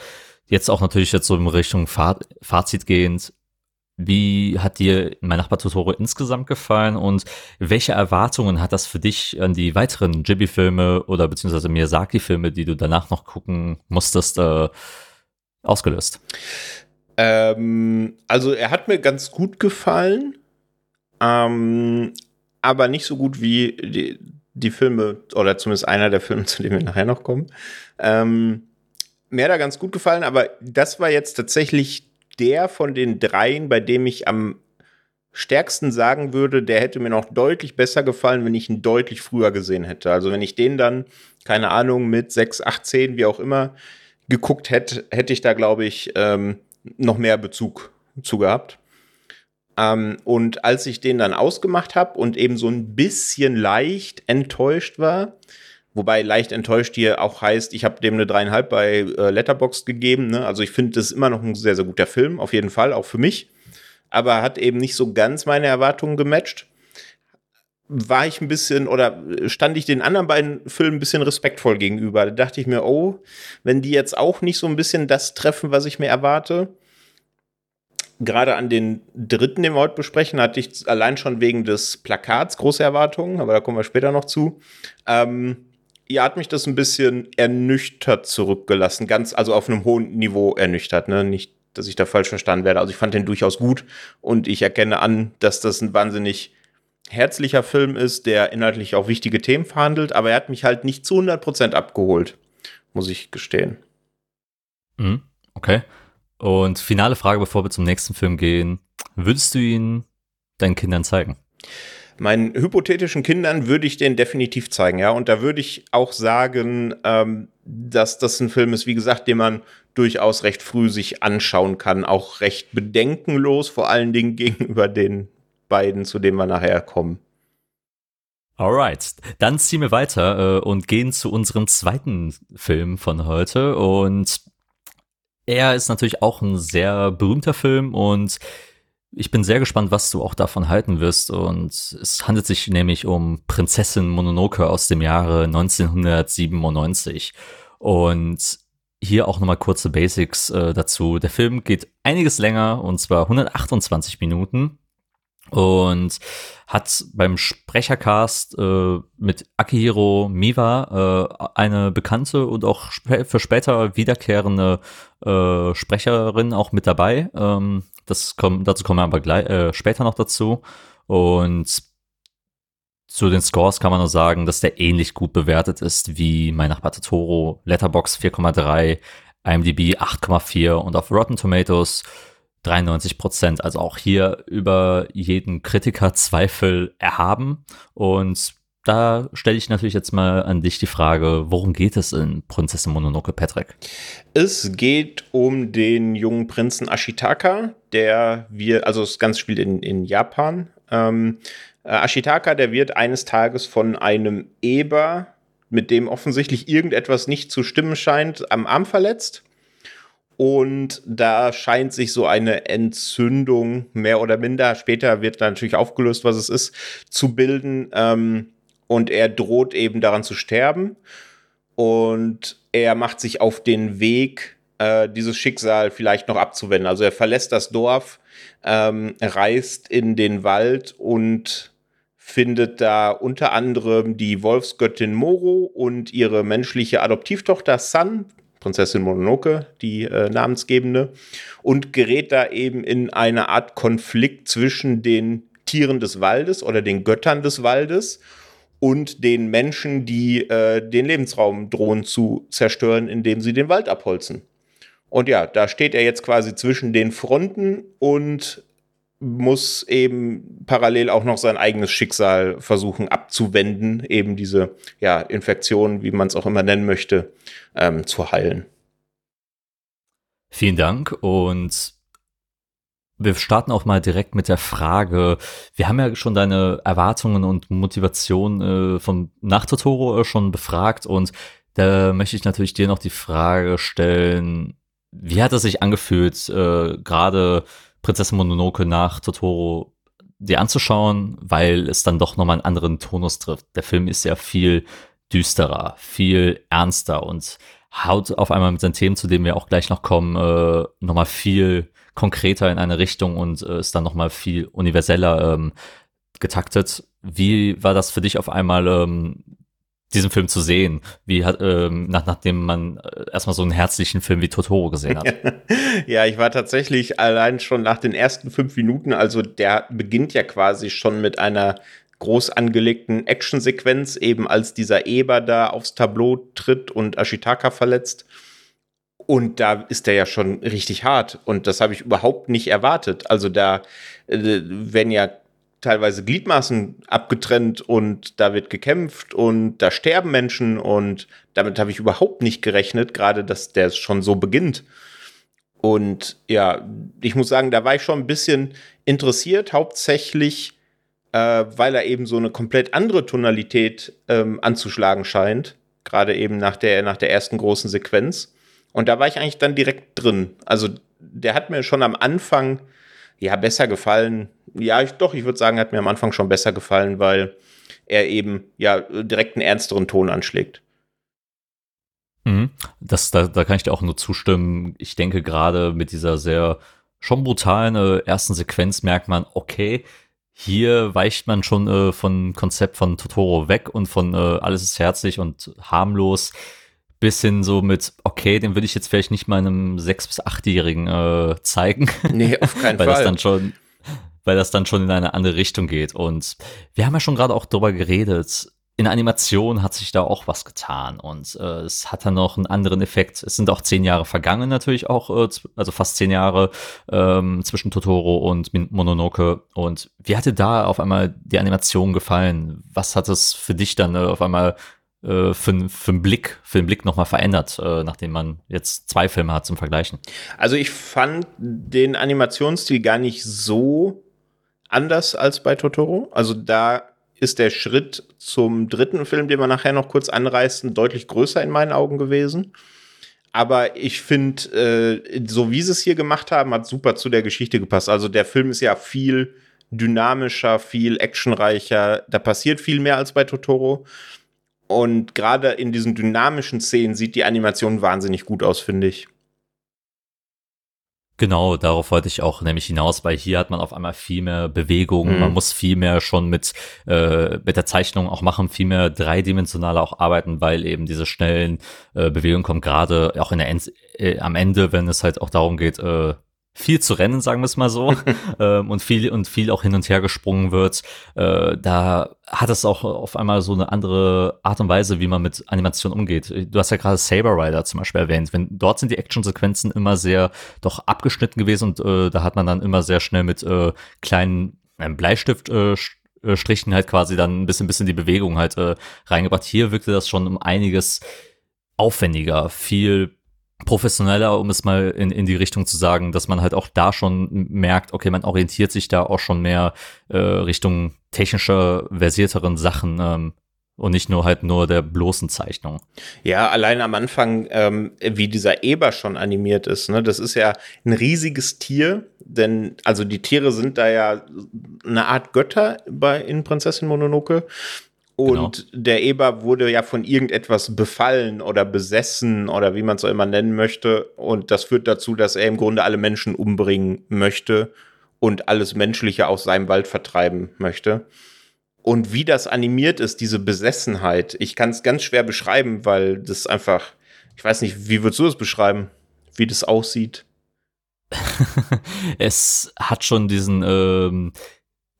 A: jetzt auch natürlich jetzt so in Richtung Fazit gehend, wie hat dir mein Nachbar Totoro insgesamt gefallen und welche Erwartungen hat das für dich an die weiteren Ghibli-Filme oder beziehungsweise Miyazaki-Filme, die du danach noch gucken musstest, äh, ausgelöst?
D: Ähm, also er hat mir ganz gut gefallen, ähm, aber nicht so gut wie die, die, Filme, oder zumindest einer der Filme, zu denen wir nachher noch kommen. Ähm, mir hat er ganz gut gefallen, aber das war jetzt tatsächlich der von den dreien, bei dem ich am stärksten sagen würde, der hätte mir noch deutlich besser gefallen, wenn ich ihn deutlich früher gesehen hätte. Also wenn ich den dann, keine Ahnung, mit 6, 8, 10, wie auch immer, geguckt hätte, hätte ich da, glaube ich, ähm, noch mehr Bezug zu gehabt. Ähm, und als ich den dann ausgemacht habe und eben so ein bisschen leicht enttäuscht war, wobei leicht enttäuscht hier auch heißt, ich habe dem eine dreieinhalb bei äh, Letterboxd gegeben. Ne? Also ich finde, das ist immer noch ein sehr, sehr guter Film, auf jeden Fall, auch für mich. Aber hat eben nicht so ganz meine Erwartungen gematcht war ich ein bisschen oder stand ich den anderen beiden Filmen ein bisschen respektvoll gegenüber. Da dachte ich mir, oh, wenn die jetzt auch nicht so ein bisschen das treffen, was ich mir erwarte. Gerade an den dritten, den wir heute besprechen, hatte ich allein schon wegen des Plakats große Erwartungen, aber da kommen wir später noch zu. Ähm, ihr hat mich das ein bisschen ernüchtert zurückgelassen, ganz, also auf einem hohen Niveau ernüchtert, ne? Nicht, dass ich da falsch verstanden werde. Also ich fand den durchaus gut und ich erkenne an, dass das ein wahnsinnig herzlicher Film ist, der inhaltlich auch wichtige Themen verhandelt, aber er hat mich halt nicht zu 100% abgeholt, muss ich gestehen.
A: Mhm, okay. Und finale Frage, bevor wir zum nächsten Film gehen. Würdest du ihn deinen Kindern zeigen?
D: Meinen hypothetischen Kindern würde ich den definitiv zeigen, ja. Und da würde ich auch sagen, ähm, dass das ein Film ist, wie gesagt, den man durchaus recht früh sich anschauen kann. Auch recht bedenkenlos, vor allen Dingen gegenüber den beiden, zu denen wir nachher kommen.
A: Alright, dann ziehen wir weiter äh, und gehen zu unserem zweiten Film von heute. Und er ist natürlich auch ein sehr berühmter Film und ich bin sehr gespannt, was du auch davon halten wirst. Und es handelt sich nämlich um Prinzessin Mononoke aus dem Jahre 1997. Und hier auch nochmal kurze Basics äh, dazu. Der Film geht einiges länger und zwar 128 Minuten und hat beim Sprechercast äh, mit Akihiro Miwa äh, eine bekannte und auch sp für später wiederkehrende äh, Sprecherin auch mit dabei. Ähm, das kommt, dazu kommen wir aber gleich, äh, später noch dazu. Und zu den Scores kann man nur sagen, dass der ähnlich gut bewertet ist wie mein Nachbar Totoro, Letterbox 4,3, IMDb 8,4 und auf Rotten Tomatoes 93 Prozent. Also auch hier über jeden Kritiker Zweifel erhaben. Und da stelle ich natürlich jetzt mal an dich die Frage, worum geht es in Prinzessin Mononoke, Patrick?
D: Es geht um den jungen Prinzen Ashitaka, der wir, also das Ganze spielt in, in Japan. Ähm, äh, Ashitaka, der wird eines Tages von einem Eber, mit dem offensichtlich irgendetwas nicht zu stimmen scheint, am Arm verletzt. Und da scheint sich so eine Entzündung mehr oder minder, später wird natürlich aufgelöst, was es ist, zu bilden. Ähm, und er droht eben daran zu sterben. Und er macht sich auf den Weg, äh, dieses Schicksal vielleicht noch abzuwenden. Also er verlässt das Dorf, ähm, reist in den Wald und findet da unter anderem die Wolfsgöttin Moro und ihre menschliche Adoptivtochter Sun, Prinzessin Mononoke, die äh, namensgebende, und gerät da eben in eine Art Konflikt zwischen den Tieren des Waldes oder den Göttern des Waldes und den Menschen, die äh, den Lebensraum drohen zu zerstören, indem sie den Wald abholzen. Und ja, da steht er jetzt quasi zwischen den Fronten und muss eben parallel auch noch sein eigenes Schicksal versuchen abzuwenden, eben diese ja, Infektion, wie man es auch immer nennen möchte, ähm, zu heilen.
A: Vielen Dank und wir starten auch mal direkt mit der Frage. Wir haben ja schon deine Erwartungen und Motivation äh, von nach Totoro äh, schon befragt und da möchte ich natürlich dir noch die Frage stellen, wie hat es sich angefühlt, äh, gerade Prinzessin Mononoke nach Totoro dir anzuschauen, weil es dann doch nochmal einen anderen Tonus trifft. Der Film ist ja viel düsterer, viel ernster und haut auf einmal mit seinen Themen, zu denen wir auch gleich noch kommen, äh, nochmal viel konkreter in eine Richtung und äh, ist dann nochmal viel universeller ähm, getaktet. Wie war das für dich auf einmal, ähm, diesen Film zu sehen, wie ähm, nach, nachdem man äh, erstmal so einen herzlichen Film wie Totoro gesehen hat.
D: ja, ich war tatsächlich allein schon nach den ersten fünf Minuten, also der beginnt ja quasi schon mit einer groß angelegten Actionsequenz, eben als dieser Eber da aufs Tableau tritt und Ashitaka verletzt. Und da ist der ja schon richtig hart. Und das habe ich überhaupt nicht erwartet. Also da äh, werden ja teilweise Gliedmaßen abgetrennt und da wird gekämpft und da sterben Menschen und damit habe ich überhaupt nicht gerechnet, gerade dass der schon so beginnt. Und ja, ich muss sagen, da war ich schon ein bisschen interessiert, hauptsächlich, äh, weil er eben so eine komplett andere Tonalität ähm, anzuschlagen scheint, gerade eben nach der, nach der ersten großen Sequenz. Und da war ich eigentlich dann direkt drin. Also der hat mir schon am Anfang ja besser gefallen. Ja, ich, doch, ich würde sagen, hat mir am Anfang schon besser gefallen, weil er eben ja direkt einen ernsteren Ton anschlägt.
A: Mhm. Das, da, da kann ich dir auch nur zustimmen. Ich denke gerade mit dieser sehr schon brutalen äh, ersten Sequenz merkt man, okay, hier weicht man schon äh, von Konzept von Totoro weg und von äh, alles ist herzlich und harmlos bis hin so mit, okay, den würde ich jetzt vielleicht nicht mal einem sechs- bis achtjährigen äh, zeigen.
D: Nee, auf keinen
A: weil
D: Fall.
A: Das dann schon, weil das dann schon in eine andere Richtung geht. Und wir haben ja schon gerade auch darüber geredet. in Animation hat sich da auch was getan und äh, es hat dann noch einen anderen Effekt. Es sind auch zehn Jahre vergangen natürlich auch, äh, also fast zehn Jahre ähm, zwischen Totoro und Mononoke. Und wie hat dir da auf einmal die Animation gefallen? Was hat es für dich dann äh, auf einmal für, für einen Blick, für den Blick nochmal verändert, äh, nachdem man jetzt zwei Filme hat zum Vergleichen?
D: Also ich fand den Animationsstil gar nicht so anders als bei Totoro. Also da ist der Schritt zum dritten Film, den wir nachher noch kurz anreißen, deutlich größer in meinen Augen gewesen. Aber ich finde, äh, so wie sie es hier gemacht haben, hat super zu der Geschichte gepasst. Also der Film ist ja viel dynamischer, viel actionreicher. Da passiert viel mehr als bei Totoro. Und gerade in diesen dynamischen Szenen sieht die Animation wahnsinnig gut aus, finde ich.
A: Genau, darauf wollte ich auch nämlich hinaus, weil hier hat man auf einmal viel mehr Bewegung, mhm. man muss viel mehr schon mit, äh, mit der Zeichnung auch machen, viel mehr dreidimensionaler auch arbeiten, weil eben diese schnellen äh, Bewegungen kommen, gerade auch in der End äh, am Ende, wenn es halt auch darum geht, äh, viel zu rennen, sagen wir es mal so, ähm, und viel und viel auch hin und her gesprungen wird. Äh, da hat es auch auf einmal so eine andere Art und Weise, wie man mit Animation umgeht. Du hast ja gerade Saber Rider zum Beispiel erwähnt. Wenn dort sind die Actionsequenzen immer sehr doch abgeschnitten gewesen und äh, da hat man dann immer sehr schnell mit äh, kleinen äh, Bleistift äh, Strichen halt quasi dann ein bisschen, bisschen die Bewegung halt äh, reingebracht. Hier wirkte das schon um einiges aufwendiger, viel professioneller, um es mal in, in die Richtung zu sagen, dass man halt auch da schon merkt, okay, man orientiert sich da auch schon mehr äh, Richtung technischer, versierteren Sachen ähm, und nicht nur halt nur der bloßen Zeichnung.
D: Ja, allein am Anfang, ähm, wie dieser Eber schon animiert ist, ne, das ist ja ein riesiges Tier, denn also die Tiere sind da ja eine Art Götter bei in Prinzessin Mononoke und genau. der Eber wurde ja von irgendetwas befallen oder besessen oder wie man es auch immer nennen möchte. Und das führt dazu, dass er im Grunde alle Menschen umbringen möchte und alles Menschliche aus seinem Wald vertreiben möchte. Und wie das animiert ist, diese Besessenheit, ich kann es ganz schwer beschreiben, weil das einfach, ich weiß nicht, wie würdest du es beschreiben, wie das aussieht?
A: es hat schon diesen, ähm,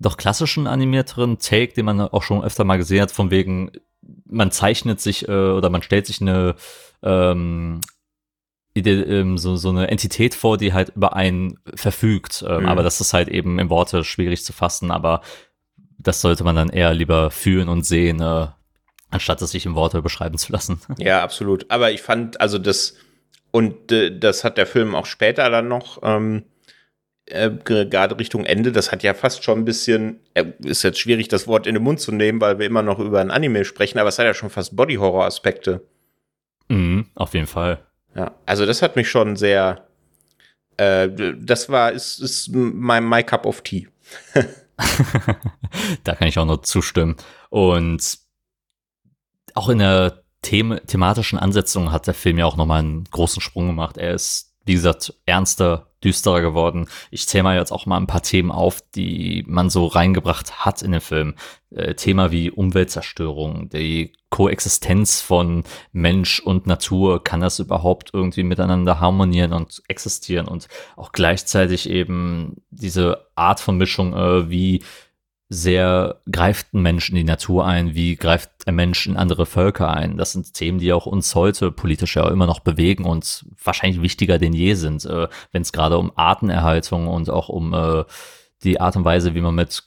A: doch klassischen animierteren Take, den man auch schon öfter mal gesehen hat, von wegen, man zeichnet sich äh, oder man stellt sich eine ähm, Idee, ähm, so, so eine Entität vor, die halt über einen verfügt. Ähm, mhm. Aber das ist halt eben in Worte schwierig zu fassen, aber das sollte man dann eher lieber fühlen und sehen, äh, anstatt es sich in Worte beschreiben zu lassen.
D: Ja, absolut. Aber ich fand, also das, und äh, das hat der Film auch später dann noch ähm, äh, gerade Richtung Ende, das hat ja fast schon ein bisschen, äh, ist jetzt schwierig, das Wort in den Mund zu nehmen, weil wir immer noch über ein Anime sprechen, aber es hat ja schon fast Body-Horror-Aspekte.
A: Mhm, auf jeden Fall.
D: Ja, also das hat mich schon sehr, äh, das war, ist, ist mein my Cup of Tea.
A: da kann ich auch nur zustimmen. Und auch in der them thematischen Ansetzung hat der Film ja auch nochmal einen großen Sprung gemacht. Er ist, wie gesagt, ernster düsterer geworden. Ich zähle mal jetzt auch mal ein paar Themen auf, die man so reingebracht hat in den Film. Äh, Thema wie Umweltzerstörung, die Koexistenz von Mensch und Natur, kann das überhaupt irgendwie miteinander harmonieren und existieren und auch gleichzeitig eben diese Art von Mischung, äh, wie sehr greift ein Mensch in die Natur ein, wie greift ein Mensch in andere Völker ein. Das sind Themen, die auch uns heute politisch ja immer noch bewegen und wahrscheinlich wichtiger denn je sind, äh, wenn es gerade um Artenerhaltung und auch um äh, die Art und Weise, wie man mit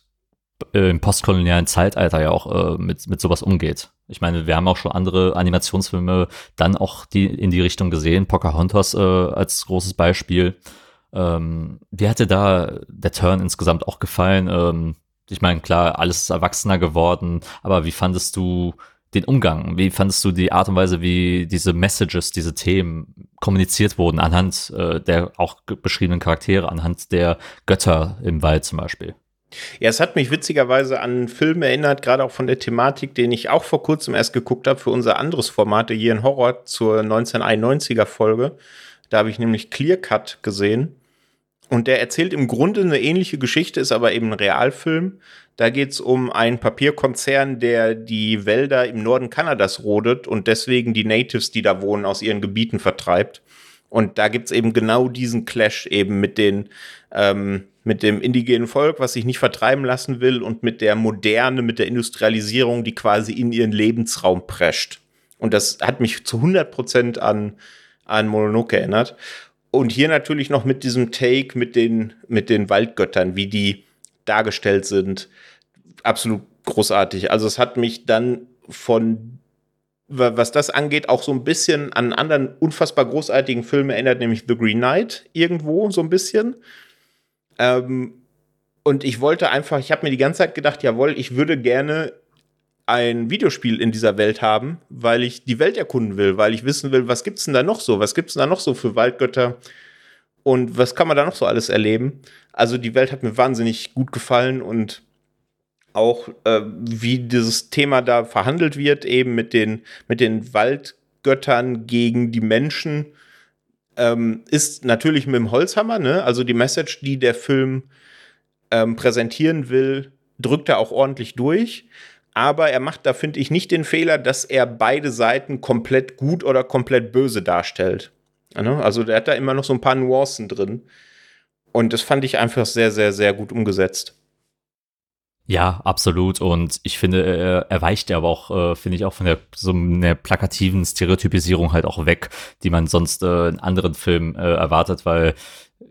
A: äh, im postkolonialen Zeitalter ja auch äh, mit, mit sowas umgeht. Ich meine, wir haben auch schon andere Animationsfilme dann auch die in die Richtung gesehen, Pocahontas äh, als großes Beispiel. Ähm, wie hat dir da der Turn insgesamt auch gefallen? Ähm, ich meine, klar, alles ist erwachsener geworden, aber wie fandest du den Umgang? Wie fandest du die Art und Weise, wie diese Messages, diese Themen kommuniziert wurden anhand äh, der auch beschriebenen Charaktere, anhand der Götter im Wald zum Beispiel?
D: Ja, es hat mich witzigerweise an einen Film erinnert, gerade auch von der Thematik, den ich auch vor kurzem erst geguckt habe für unser anderes Format, hier in Horror zur 1991er Folge. Da habe ich nämlich Clear Cut gesehen. Und der erzählt im Grunde eine ähnliche Geschichte, ist aber eben ein Realfilm. Da geht es um einen Papierkonzern, der die Wälder im Norden Kanadas rodet und deswegen die Natives, die da wohnen, aus ihren Gebieten vertreibt. Und da gibt es eben genau diesen Clash eben mit den, ähm, mit dem indigenen Volk, was sich nicht vertreiben lassen will und mit der Moderne, mit der Industrialisierung, die quasi in ihren Lebensraum prescht. Und das hat mich zu 100 Prozent an, an Mononoke erinnert. Und hier natürlich noch mit diesem Take mit den, mit den Waldgöttern, wie die dargestellt sind. Absolut großartig. Also es hat mich dann von was das angeht, auch so ein bisschen an einen anderen unfassbar großartigen Film erinnert, nämlich The Green Knight irgendwo so ein bisschen. Ähm, und ich wollte einfach, ich habe mir die ganze Zeit gedacht, jawohl, ich würde gerne ein Videospiel in dieser Welt haben, weil ich die Welt erkunden will, weil ich wissen will, was gibt's denn da noch so? Was gibt's denn da noch so für Waldgötter? Und was kann man da noch so alles erleben? Also die Welt hat mir wahnsinnig gut gefallen und auch äh, wie dieses Thema da verhandelt wird, eben mit den, mit den Waldgöttern gegen die Menschen, ähm, ist natürlich mit dem Holzhammer, ne? Also die Message, die der Film ähm, präsentieren will, drückt er auch ordentlich durch. Aber er macht da, finde ich, nicht den Fehler, dass er beide Seiten komplett gut oder komplett böse darstellt. Ne? Also der hat da immer noch so ein paar Nuancen drin. Und das fand ich einfach sehr, sehr, sehr gut umgesetzt.
A: Ja, absolut. Und ich finde, er, er weicht ja aber auch, äh, finde ich, auch von der so einer plakativen Stereotypisierung halt auch weg, die man sonst äh, in anderen Filmen äh, erwartet, weil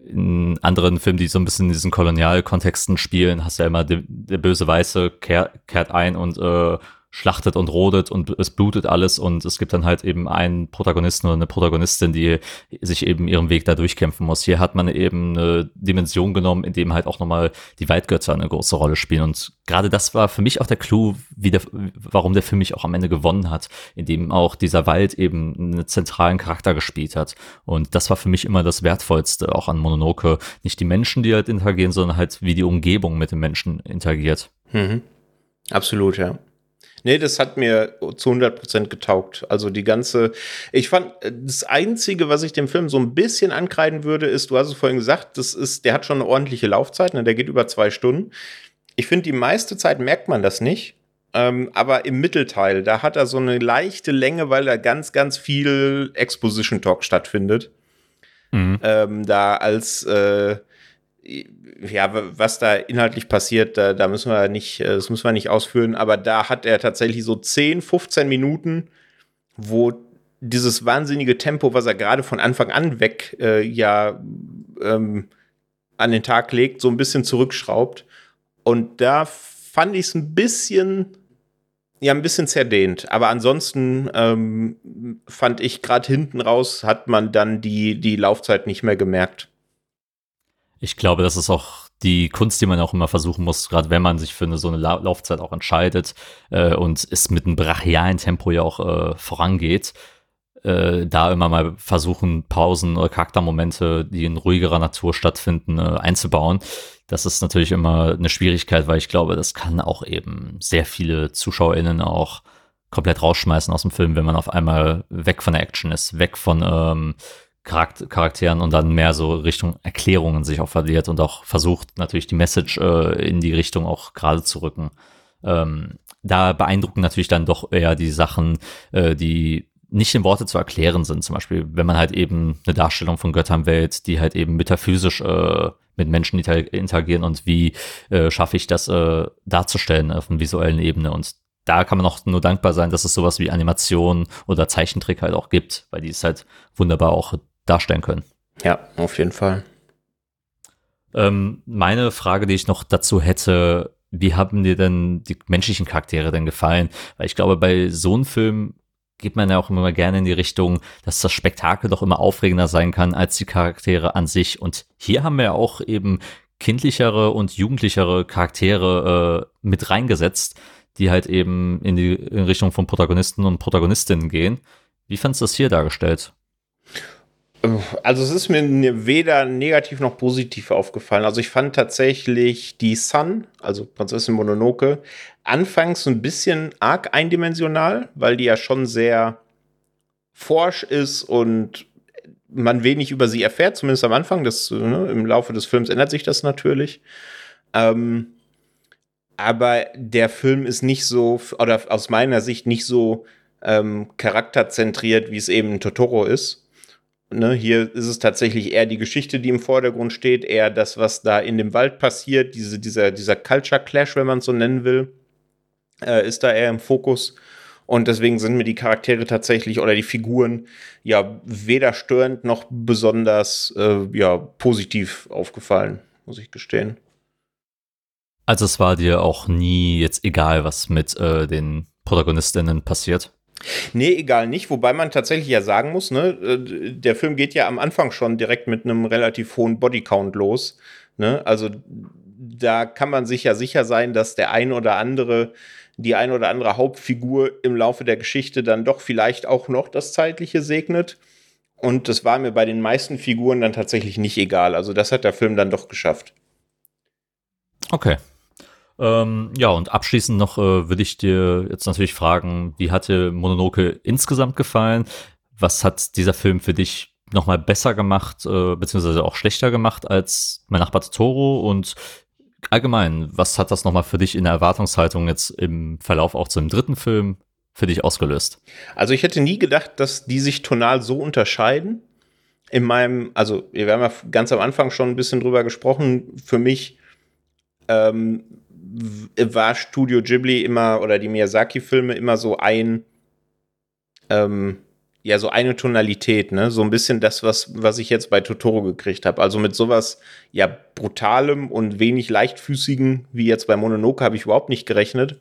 A: in anderen Filmen, die so ein bisschen in diesen Kolonialkontexten spielen, hast du ja immer der, böse Weiße kehrt, kehrt ein und äh, schlachtet und rodet und es blutet alles und es gibt dann halt eben einen Protagonisten oder eine Protagonistin, die sich eben ihren Weg da durchkämpfen muss. Hier hat man eben eine Dimension genommen, in dem halt auch nochmal die Waldgötter eine große Rolle spielen und gerade das war für mich auch der Clou, wie der, warum der Film mich auch am Ende gewonnen hat, in dem auch dieser Wald eben einen zentralen Charakter gespielt hat und das war für mich immer das Wertvollste auch an Mononoke. Nicht die Menschen, die halt interagieren, sondern halt wie die Umgebung mit den Menschen interagiert.
D: Mhm. Absolut, ja. Nee, das hat mir zu 100% getaugt. Also die ganze, ich fand, das Einzige, was ich dem Film so ein bisschen ankreiden würde, ist, du hast es vorhin gesagt, das ist, der hat schon eine ordentliche Laufzeit, ne? der geht über zwei Stunden. Ich finde, die meiste Zeit merkt man das nicht. Ähm, aber im Mittelteil, da hat er so eine leichte Länge, weil da ganz, ganz viel Exposition Talk stattfindet. Mhm. Ähm, da als äh, ja, was da inhaltlich passiert, da, da müssen wir nicht, äh, das müssen wir nicht ausführen, aber da hat er tatsächlich so 10, 15 Minuten, wo dieses wahnsinnige Tempo, was er gerade von Anfang an weg äh, ja ähm, an den Tag legt, so ein bisschen zurückschraubt. Und da fand ich es ein bisschen, ja, ein bisschen zerdehnt. Aber ansonsten ähm, fand ich gerade hinten raus, hat man dann die, die Laufzeit nicht mehr gemerkt.
A: Ich glaube, das ist auch die Kunst, die man auch immer versuchen muss, gerade wenn man sich für eine so eine La Laufzeit auch entscheidet äh, und es mit einem brachialen Tempo ja auch äh, vorangeht, äh, da immer mal versuchen, Pausen oder Charaktermomente, die in ruhigerer Natur stattfinden, äh, einzubauen. Das ist natürlich immer eine Schwierigkeit, weil ich glaube, das kann auch eben sehr viele ZuschauerInnen auch komplett rausschmeißen aus dem Film, wenn man auf einmal weg von der Action ist, weg von ähm, Charakter Charakteren und dann mehr so Richtung Erklärungen sich auch verliert und auch versucht natürlich die Message äh, in die Richtung auch gerade zu rücken. Ähm, da beeindrucken natürlich dann doch eher die Sachen, äh, die nicht in Worte zu erklären sind. Zum Beispiel, wenn man halt eben eine Darstellung von Göttern wählt, die halt eben metaphysisch äh, mit Menschen interagieren und wie äh, schaffe ich das äh, darzustellen auf einer visuellen Ebene. Und da kann man auch nur dankbar sein, dass es sowas wie Animation oder Zeichentrick halt auch gibt, weil die es halt wunderbar auch darstellen können.
D: Ja, auf jeden Fall.
A: Ähm, meine Frage, die ich noch dazu hätte, wie haben dir denn die menschlichen Charaktere denn gefallen? Weil ich glaube, bei so einem Film geht man ja auch immer gerne in die Richtung, dass das Spektakel doch immer aufregender sein kann als die Charaktere an sich. Und hier haben wir ja auch eben kindlichere und jugendlichere Charaktere äh, mit reingesetzt, die halt eben in die in Richtung von Protagonisten und Protagonistinnen gehen. Wie fandest du das hier dargestellt?
D: Also es ist mir ne, weder negativ noch positiv aufgefallen. Also ich fand tatsächlich die Sun, also Prinzessin Mononoke, anfangs ein bisschen arg eindimensional, weil die ja schon sehr forsch ist und man wenig über sie erfährt, zumindest am Anfang. Das, ne, Im Laufe des Films ändert sich das natürlich. Ähm, aber der Film ist nicht so, oder aus meiner Sicht nicht so ähm, charakterzentriert, wie es eben Totoro ist Ne, hier ist es tatsächlich eher die Geschichte, die im Vordergrund steht, eher das, was da in dem Wald passiert, diese, dieser, dieser Culture Clash, wenn man es so nennen will, äh, ist da eher im Fokus. Und deswegen sind mir die Charaktere tatsächlich oder die Figuren ja weder störend noch besonders äh, ja, positiv aufgefallen, muss ich gestehen.
A: Also es war dir auch nie jetzt egal, was mit äh, den Protagonistinnen passiert?
D: Nee, egal nicht. Wobei man tatsächlich ja sagen muss, ne, äh, der Film geht ja am Anfang schon direkt mit einem relativ hohen Bodycount los. Ne? Also da kann man sich ja sicher sein, dass der ein oder andere, die ein oder andere Hauptfigur im Laufe der Geschichte dann doch vielleicht auch noch das Zeitliche segnet. Und das war mir bei den meisten Figuren dann tatsächlich nicht egal. Also das hat der Film dann doch geschafft.
A: Okay, ähm, ja, und abschließend noch äh, würde ich dir jetzt natürlich fragen, wie hat dir Mononoke insgesamt gefallen? Was hat dieser Film für dich nochmal besser gemacht, äh, beziehungsweise auch schlechter gemacht als mein Nachbar Toro? Und allgemein, was hat das nochmal für dich in der Erwartungshaltung jetzt im Verlauf auch zu dem dritten Film für dich ausgelöst?
D: Also ich hätte nie gedacht, dass die sich tonal so unterscheiden. In meinem, also wir haben ja ganz am Anfang schon ein bisschen drüber gesprochen, für mich ähm, war Studio Ghibli immer oder die Miyazaki-Filme immer so ein, ähm, ja, so eine Tonalität, ne? So ein bisschen das, was, was ich jetzt bei Totoro gekriegt habe. Also mit sowas, ja, brutalem und wenig leichtfüßigen, wie jetzt bei Mononoke, habe ich überhaupt nicht gerechnet.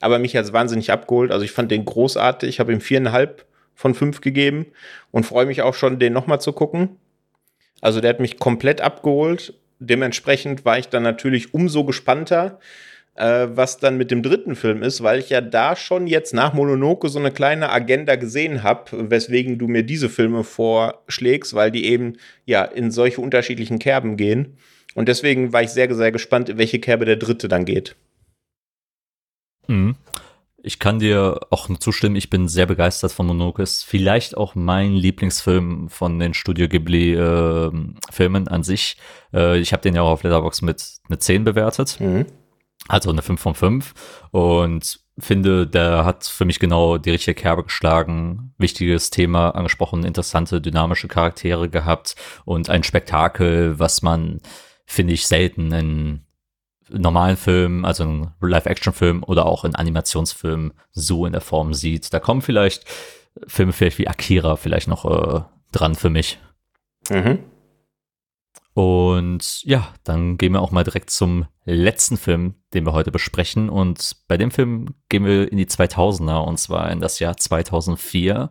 D: Aber mich hat es wahnsinnig abgeholt. Also ich fand den großartig. Ich habe ihm viereinhalb von fünf gegeben und freue mich auch schon, den nochmal zu gucken. Also der hat mich komplett abgeholt. Dementsprechend war ich dann natürlich umso gespannter, äh, was dann mit dem dritten Film ist, weil ich ja da schon jetzt nach Mononoke so eine kleine Agenda gesehen habe, weswegen du mir diese Filme vorschlägst, weil die eben ja in solche unterschiedlichen Kerben gehen. Und deswegen war ich sehr, sehr gespannt, in welche Kerbe der dritte dann geht.
A: Mhm. Ich kann dir auch zustimmen, ich bin sehr begeistert von Mononoke. Ist vielleicht auch mein Lieblingsfilm von den Studio Ghibli-Filmen äh, an sich. Äh, ich habe den ja auch auf Letterboxd mit eine 10 bewertet. Mhm. Also eine 5 von 5. Und finde, der hat für mich genau die richtige Kerbe geschlagen. Wichtiges Thema angesprochen, interessante, dynamische Charaktere gehabt und ein Spektakel, was man, finde ich, selten in normalen Filmen, also in Live-Action-Filmen oder auch in Animationsfilmen so in der Form sieht. Da kommen vielleicht Filme vielleicht wie Akira vielleicht noch äh, dran für mich. Mhm. Und ja, dann gehen wir auch mal direkt zum letzten Film, den wir heute besprechen. Und bei dem Film gehen wir in die 2000er und zwar in das Jahr 2004.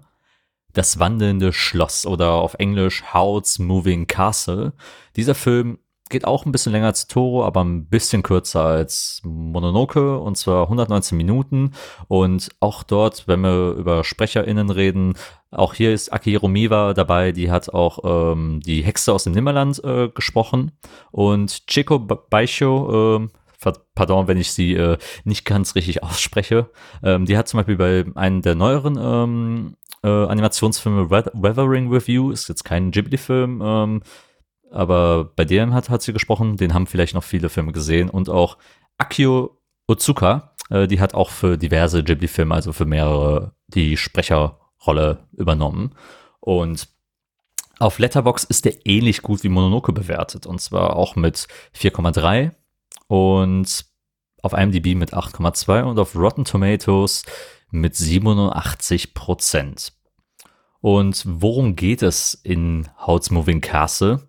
A: Das wandelnde Schloss oder auf Englisch Howl's Moving Castle. Dieser Film geht auch ein bisschen länger als Toro, aber ein bisschen kürzer als Mononoke und zwar 119 Minuten. Und auch dort, wenn wir über SprecherInnen reden, auch hier ist Akihiro Miwa dabei, die hat auch ähm, die Hexe aus dem Nimmerland äh, gesprochen. Und Chico Baisho, äh, pardon, wenn ich sie äh, nicht ganz richtig ausspreche, ähm, die hat zum Beispiel bei einem der neueren ähm, äh, Animationsfilme Weathering You, ist jetzt kein Ghibli-Film, ähm, aber bei dem hat, hat sie gesprochen, den haben vielleicht noch viele Filme gesehen und auch Akio Otsuka, äh, die hat auch für diverse Ghibli-Filme, also für mehrere, die Sprecherrolle übernommen. Und auf Letterbox ist der ähnlich gut wie Mononoke bewertet und zwar auch mit 4,3 und auf IMDb mit 8,2 und auf Rotten Tomatoes mit 87 Prozent. Und worum geht es in How's Moving Castle?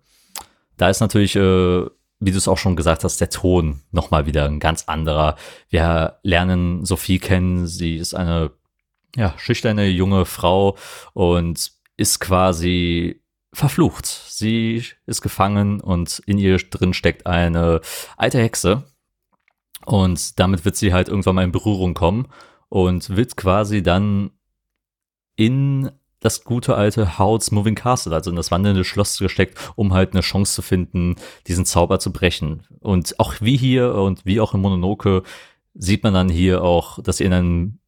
A: Da ist natürlich, äh, wie du es auch schon gesagt hast, der Ton nochmal wieder ein ganz anderer. Wir lernen Sophie kennen. Sie ist eine ja, schüchterne junge Frau und ist quasi verflucht. Sie ist gefangen und in ihr drin steckt eine alte Hexe. Und damit wird sie halt irgendwann mal in Berührung kommen und wird quasi dann in das gute alte Howl's Moving Castle, also in das wandelnde Schloss gesteckt, um halt eine Chance zu finden, diesen Zauber zu brechen. Und auch wie hier und wie auch in Mononoke sieht man dann hier auch, dass sie in einem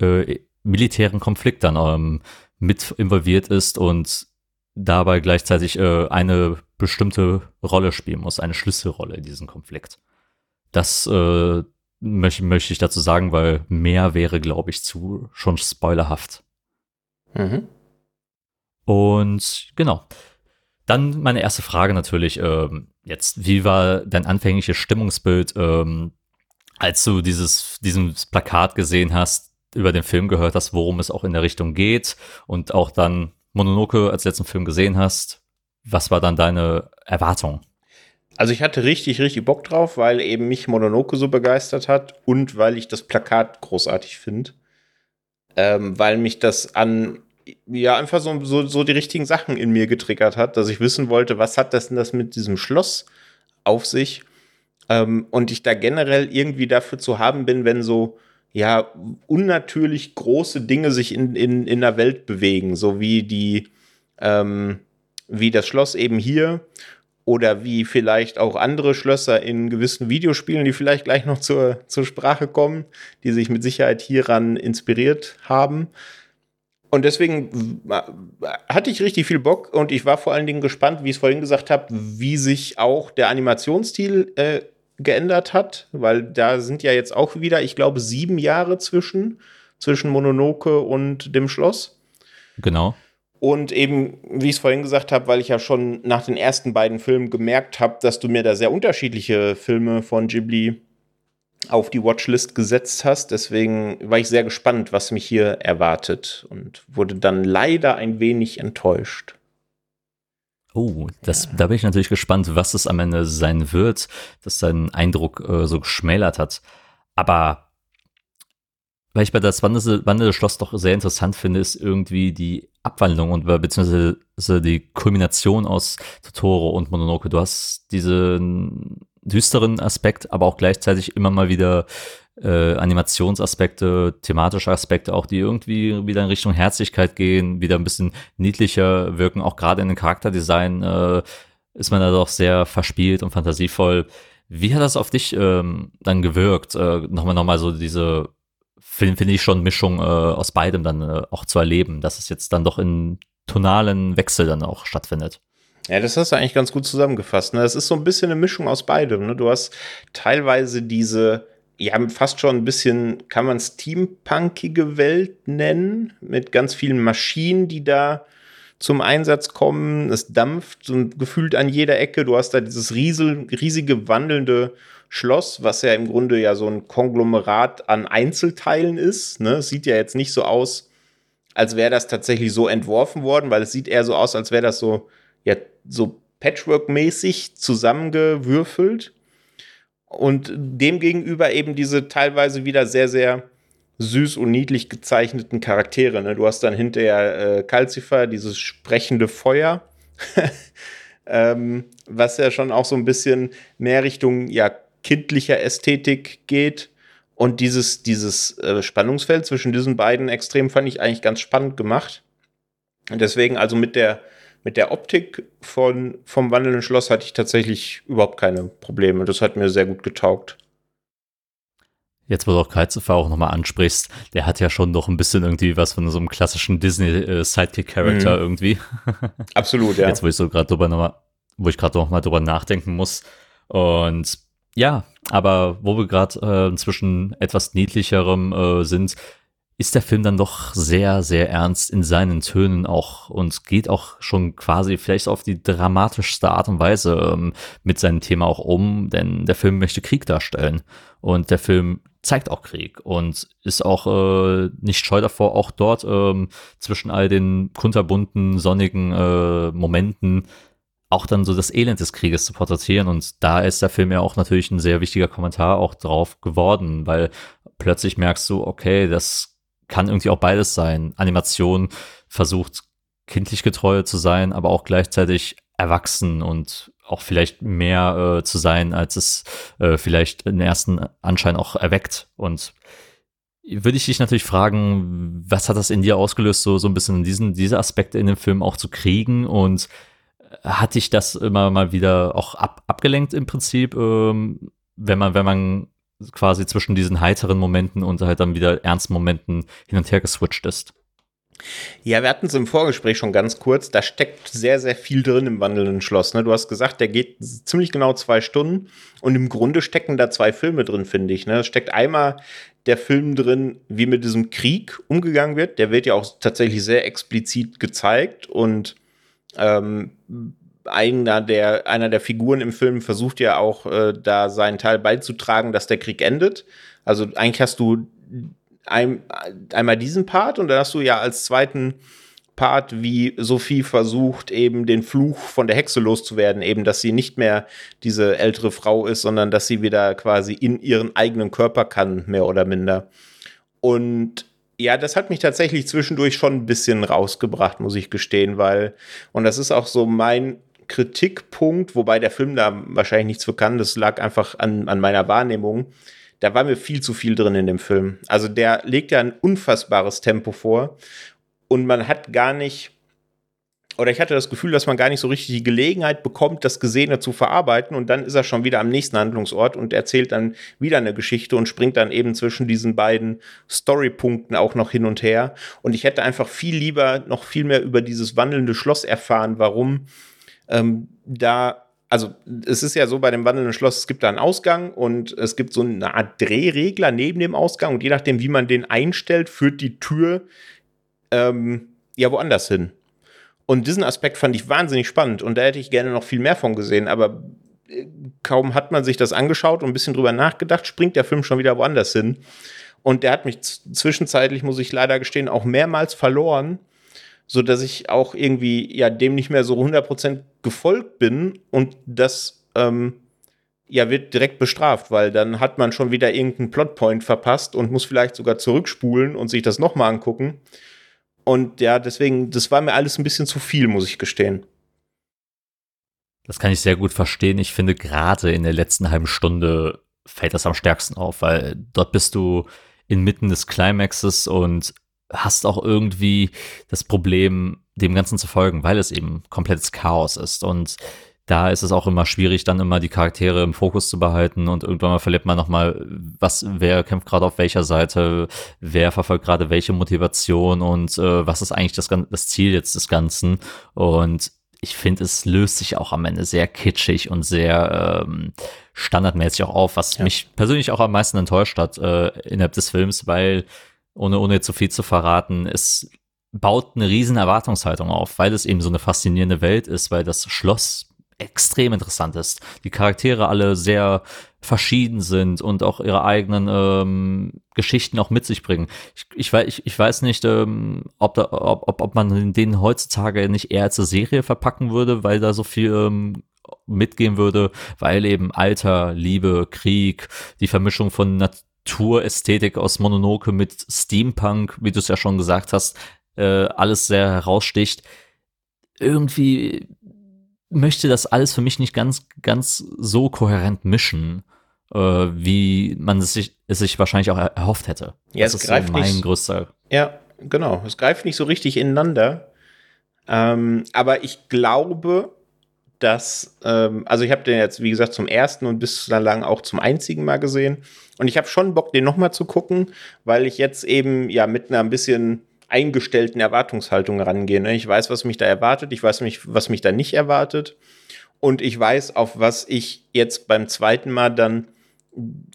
A: äh, militären Konflikt dann ähm, mit involviert ist und dabei gleichzeitig äh, eine bestimmte Rolle spielen muss, eine Schlüsselrolle in diesem Konflikt. Das äh, möchte, möchte ich dazu sagen, weil mehr wäre, glaube ich, zu schon spoilerhaft. Mhm. Und genau. Dann meine erste Frage natürlich, ähm, jetzt, wie war dein anfängliches Stimmungsbild, ähm, als du dieses, dieses Plakat gesehen hast, über den Film gehört hast, worum es auch in der Richtung geht und auch dann Mononoke als letzten Film gesehen hast, was war dann deine Erwartung?
D: Also ich hatte richtig, richtig Bock drauf, weil eben mich Mononoke so begeistert hat und weil ich das Plakat großartig finde. Ähm, weil mich das an, ja, einfach so, so, so die richtigen Sachen in mir getriggert hat, dass ich wissen wollte, was hat das denn das mit diesem Schloss auf sich? Ähm, und ich da generell irgendwie dafür zu haben bin, wenn so, ja, unnatürlich große Dinge sich in, in, in der Welt bewegen, so wie die, ähm, wie das Schloss eben hier oder wie vielleicht auch andere Schlösser in gewissen Videospielen, die vielleicht gleich noch zur, zur Sprache kommen, die sich mit Sicherheit hieran inspiriert haben. Und deswegen hatte ich richtig viel Bock und ich war vor allen Dingen gespannt, wie ich es vorhin gesagt habe, wie sich auch der Animationsstil äh, geändert hat, weil da sind ja jetzt auch wieder, ich glaube, sieben Jahre zwischen, zwischen Mononoke und dem Schloss.
A: Genau.
D: Und eben, wie ich es vorhin gesagt habe, weil ich ja schon nach den ersten beiden Filmen gemerkt habe, dass du mir da sehr unterschiedliche Filme von Ghibli auf die Watchlist gesetzt hast. Deswegen war ich sehr gespannt, was mich hier erwartet und wurde dann leider ein wenig enttäuscht.
A: Oh, das, da bin ich natürlich gespannt, was es am Ende sein wird, dass dein Eindruck äh, so geschmälert hat. Aber weil ich bei das wandelnde Schloss doch sehr interessant finde, ist irgendwie die Abwandlung und beziehungsweise die Kulmination aus Totoro und Mononoke. Du hast diesen düsteren Aspekt, aber auch gleichzeitig immer mal wieder äh, Animationsaspekte, thematische Aspekte auch, die irgendwie wieder in Richtung Herzlichkeit gehen, wieder ein bisschen niedlicher wirken. Auch gerade in den Charakterdesign äh, ist man da doch sehr verspielt und fantasievoll. Wie hat das auf dich ähm, dann gewirkt? Äh, nochmal, nochmal so diese finde find ich schon Mischung äh, aus beidem dann äh, auch zu erleben, dass es jetzt dann doch in tonalen Wechsel dann auch stattfindet.
D: Ja, das hast du eigentlich ganz gut zusammengefasst. Ne? Das ist so ein bisschen eine Mischung aus beidem. Ne? Du hast teilweise diese, ja, fast schon ein bisschen, kann man steampunkige Welt nennen, mit ganz vielen Maschinen, die da zum Einsatz kommen. Es dampft so gefühlt an jeder Ecke. Du hast da dieses riesige wandelnde Schloss, was ja im Grunde ja so ein Konglomerat an Einzelteilen ist. Ne? Sieht ja jetzt nicht so aus, als wäre das tatsächlich so entworfen worden, weil es sieht eher so aus, als wäre das so, ja, so Patchwork-mäßig zusammengewürfelt. Und demgegenüber eben diese teilweise wieder sehr, sehr süß und niedlich gezeichneten Charaktere. Ne? Du hast dann hinterher äh, Calcifer, dieses sprechende Feuer, ähm, was ja schon auch so ein bisschen mehr Richtung ja, kindlicher Ästhetik geht. Und dieses, dieses äh, Spannungsfeld zwischen diesen beiden Extremen fand ich eigentlich ganz spannend gemacht. Und deswegen, also mit der, mit der Optik von, vom wandelnden Schloss hatte ich tatsächlich überhaupt keine Probleme. Das hat mir sehr gut getaugt.
A: Jetzt, wo du auch Kaizufa auch nochmal ansprichst, der hat ja schon noch ein bisschen irgendwie was von so einem klassischen Disney-Sidekick-Charakter mhm. irgendwie.
D: Absolut, ja.
A: Jetzt, wo ich so gerade drüber nochmal, wo ich gerade nochmal drüber nachdenken muss. Und ja, aber wo wir gerade äh, zwischen etwas niedlicherem äh, sind, ist der Film dann doch sehr, sehr ernst in seinen Tönen auch und geht auch schon quasi vielleicht auf die dramatischste Art und Weise ähm, mit seinem Thema auch um, denn der Film möchte Krieg darstellen und der Film zeigt auch Krieg und ist auch äh, nicht scheu davor, auch dort ähm, zwischen all den kunterbunten, sonnigen äh, Momenten auch dann so das Elend des Krieges zu porträtieren. Und da ist der Film ja auch natürlich ein sehr wichtiger Kommentar auch drauf geworden, weil plötzlich merkst du, okay, das kann irgendwie auch beides sein. Animation versucht kindlich getreu zu sein, aber auch gleichzeitig erwachsen und auch vielleicht mehr äh, zu sein, als es äh, vielleicht im ersten Anschein auch erweckt. Und würde ich dich natürlich fragen, was hat das in dir ausgelöst, so, so ein bisschen diesen, diese Aspekte in dem Film auch zu kriegen und hat dich das immer mal wieder auch ab, abgelenkt im Prinzip, ähm, wenn man, wenn man quasi zwischen diesen heiteren Momenten und halt dann wieder ernsten Momenten hin und her geswitcht ist.
D: Ja, wir hatten es im Vorgespräch schon ganz kurz. Da steckt sehr, sehr viel drin im wandelnden Schloss. Ne? Du hast gesagt, der geht ziemlich genau zwei Stunden. Und im Grunde stecken da zwei Filme drin, finde ich. Ne? Es steckt einmal der Film drin, wie mit diesem Krieg umgegangen wird. Der wird ja auch tatsächlich sehr explizit gezeigt und ähm, einer der, einer der Figuren im Film versucht ja auch äh, da seinen Teil beizutragen, dass der Krieg endet. Also eigentlich hast du ein, einmal diesen Part und dann hast du ja als zweiten Part, wie Sophie versucht, eben den Fluch von der Hexe loszuwerden, eben, dass sie nicht mehr diese ältere Frau ist, sondern dass sie wieder quasi in ihren eigenen Körper kann, mehr oder minder. Und ja, das hat mich tatsächlich zwischendurch schon ein bisschen rausgebracht, muss ich gestehen, weil, und das ist auch so mein Kritikpunkt, wobei der Film da wahrscheinlich nichts für kann, das lag einfach an, an meiner Wahrnehmung. Da war mir viel zu viel drin in dem Film. Also der legt ja ein unfassbares Tempo vor und man hat gar nicht, oder ich hatte das Gefühl, dass man gar nicht so richtig die Gelegenheit bekommt, das Gesehene zu verarbeiten und dann ist er schon wieder am nächsten Handlungsort und erzählt dann wieder eine Geschichte und springt dann eben zwischen diesen beiden Storypunkten auch noch hin und her. Und ich hätte einfach viel lieber noch viel mehr über dieses wandelnde Schloss erfahren, warum ähm, da also es ist ja so bei dem wandelnden Schloss, es gibt da einen Ausgang und es gibt so eine Art Drehregler neben dem Ausgang und je nachdem, wie man den einstellt, führt die Tür ähm, ja woanders hin. Und diesen Aspekt fand ich wahnsinnig spannend und da hätte ich gerne noch viel mehr von gesehen, aber äh, kaum hat man sich das angeschaut und ein bisschen drüber nachgedacht, springt der Film schon wieder woanders hin. Und der hat mich zwischenzeitlich, muss ich leider gestehen, auch mehrmals verloren, so dass ich auch irgendwie ja dem nicht mehr so 100% gefolgt bin und das ähm, ja wird direkt bestraft, weil dann hat man schon wieder irgendeinen Plotpoint verpasst und muss vielleicht sogar zurückspulen und sich das nochmal angucken. Und ja, deswegen, das war mir alles ein bisschen zu viel, muss ich gestehen.
A: Das kann ich sehr gut verstehen. Ich finde, gerade in der letzten halben Stunde fällt das am stärksten auf, weil dort bist du inmitten des Climaxes und hast auch irgendwie das Problem, dem Ganzen zu folgen, weil es eben komplettes Chaos ist. Und da ist es auch immer schwierig, dann immer die Charaktere im Fokus zu behalten und irgendwann mal verliert man nochmal, was, wer kämpft gerade auf welcher Seite, wer verfolgt gerade welche Motivation und äh, was ist eigentlich das, das Ziel jetzt des Ganzen. Und ich finde, es löst sich auch am Ende sehr kitschig und sehr ähm, standardmäßig auch auf, was ja. mich persönlich auch am meisten enttäuscht hat äh, innerhalb des Films, weil, ohne, ohne zu viel zu verraten, es baut eine riesen Erwartungshaltung auf, weil es eben so eine faszinierende Welt ist, weil das Schloss extrem interessant ist. Die Charaktere alle sehr verschieden sind und auch ihre eigenen ähm, Geschichten auch mit sich bringen. Ich, ich, weiß, ich, weiß nicht, ähm, ob, da, ob, ob, man den heutzutage nicht eher als eine Serie verpacken würde, weil da so viel ähm, mitgehen würde, weil eben Alter, Liebe, Krieg, die Vermischung von Naturästhetik aus Mononoke mit Steampunk, wie du es ja schon gesagt hast, äh, alles sehr heraussticht. Irgendwie möchte das alles für mich nicht ganz, ganz so kohärent mischen, äh, wie man es sich, es sich wahrscheinlich auch erhofft hätte.
D: Ja, das es ist greift so mein nicht, größter. Ja, genau. Es greift nicht so richtig ineinander. Ähm, aber ich glaube, dass, ähm, also ich habe den jetzt, wie gesagt, zum ersten und bis lang auch zum einzigen Mal gesehen. Und ich habe schon Bock, den nochmal zu gucken, weil ich jetzt eben ja mit einer ein bisschen eingestellten Erwartungshaltung rangehen. Ne? Ich weiß, was mich da erwartet, ich weiß, was mich da nicht erwartet und ich weiß, auf was ich jetzt beim zweiten Mal dann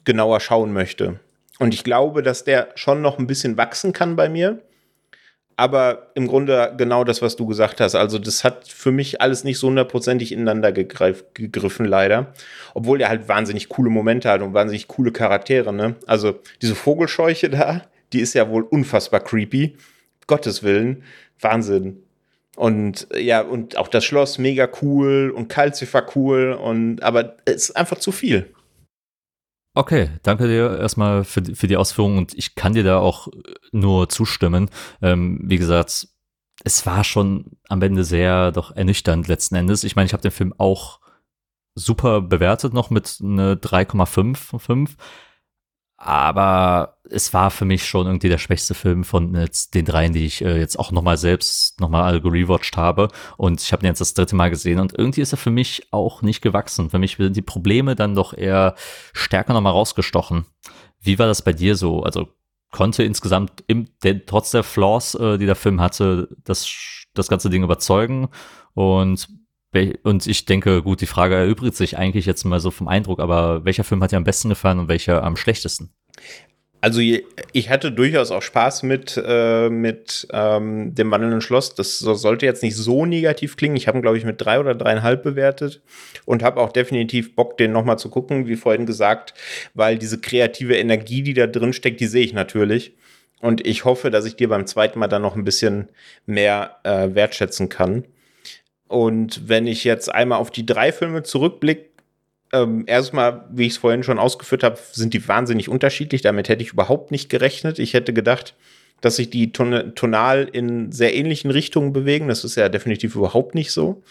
D: genauer schauen möchte. Und ich glaube, dass der schon noch ein bisschen wachsen kann bei mir. Aber im Grunde genau das, was du gesagt hast. Also, das hat für mich alles nicht so hundertprozentig ineinander gegriffen, leider. Obwohl der halt wahnsinnig coole Momente hat und wahnsinnig coole Charaktere, ne? Also, diese Vogelscheuche da, die ist ja wohl unfassbar creepy. Gottes Willen, Wahnsinn. Und ja, und auch das Schloss mega cool und Calcifer cool und aber es ist einfach zu viel.
A: Okay, danke dir erstmal für, für die Ausführungen und ich kann dir da auch nur zustimmen. Ähm, wie gesagt, es war schon am Ende sehr doch ernüchternd letzten Endes. Ich meine, ich habe den Film auch super bewertet noch mit einer 3,5 von 5. Aber es war für mich schon irgendwie der schwächste Film von jetzt den dreien, die ich äh, jetzt auch nochmal selbst nochmal gerewatcht habe. Und ich habe ihn jetzt das dritte Mal gesehen und irgendwie ist er für mich auch nicht gewachsen. Für mich sind die Probleme dann doch eher stärker nochmal rausgestochen. Wie war das bei dir so? Also konnte insgesamt im, der, trotz der Flaws, äh, die der Film hatte, das, das ganze Ding überzeugen? Und und ich denke, gut, die Frage erübrigt sich eigentlich jetzt mal so vom Eindruck, aber welcher Film hat dir am besten gefallen und welcher am schlechtesten?
D: Also ich hatte durchaus auch Spaß mit, äh, mit ähm, dem wandelnden Schloss. Das sollte jetzt nicht so negativ klingen. Ich habe ihn, glaube ich, mit drei oder dreieinhalb bewertet und habe auch definitiv Bock, den nochmal zu gucken, wie vorhin gesagt, weil diese kreative Energie, die da drin steckt, die sehe ich natürlich. Und ich hoffe, dass ich dir beim zweiten Mal dann noch ein bisschen mehr äh, wertschätzen kann. Und wenn ich jetzt einmal auf die drei Filme zurückblicke, ähm, erstmal, wie ich es vorhin schon ausgeführt habe, sind die wahnsinnig unterschiedlich. Damit hätte ich überhaupt nicht gerechnet. Ich hätte gedacht, dass sich die ton tonal in sehr ähnlichen Richtungen bewegen. Das ist ja definitiv überhaupt nicht so.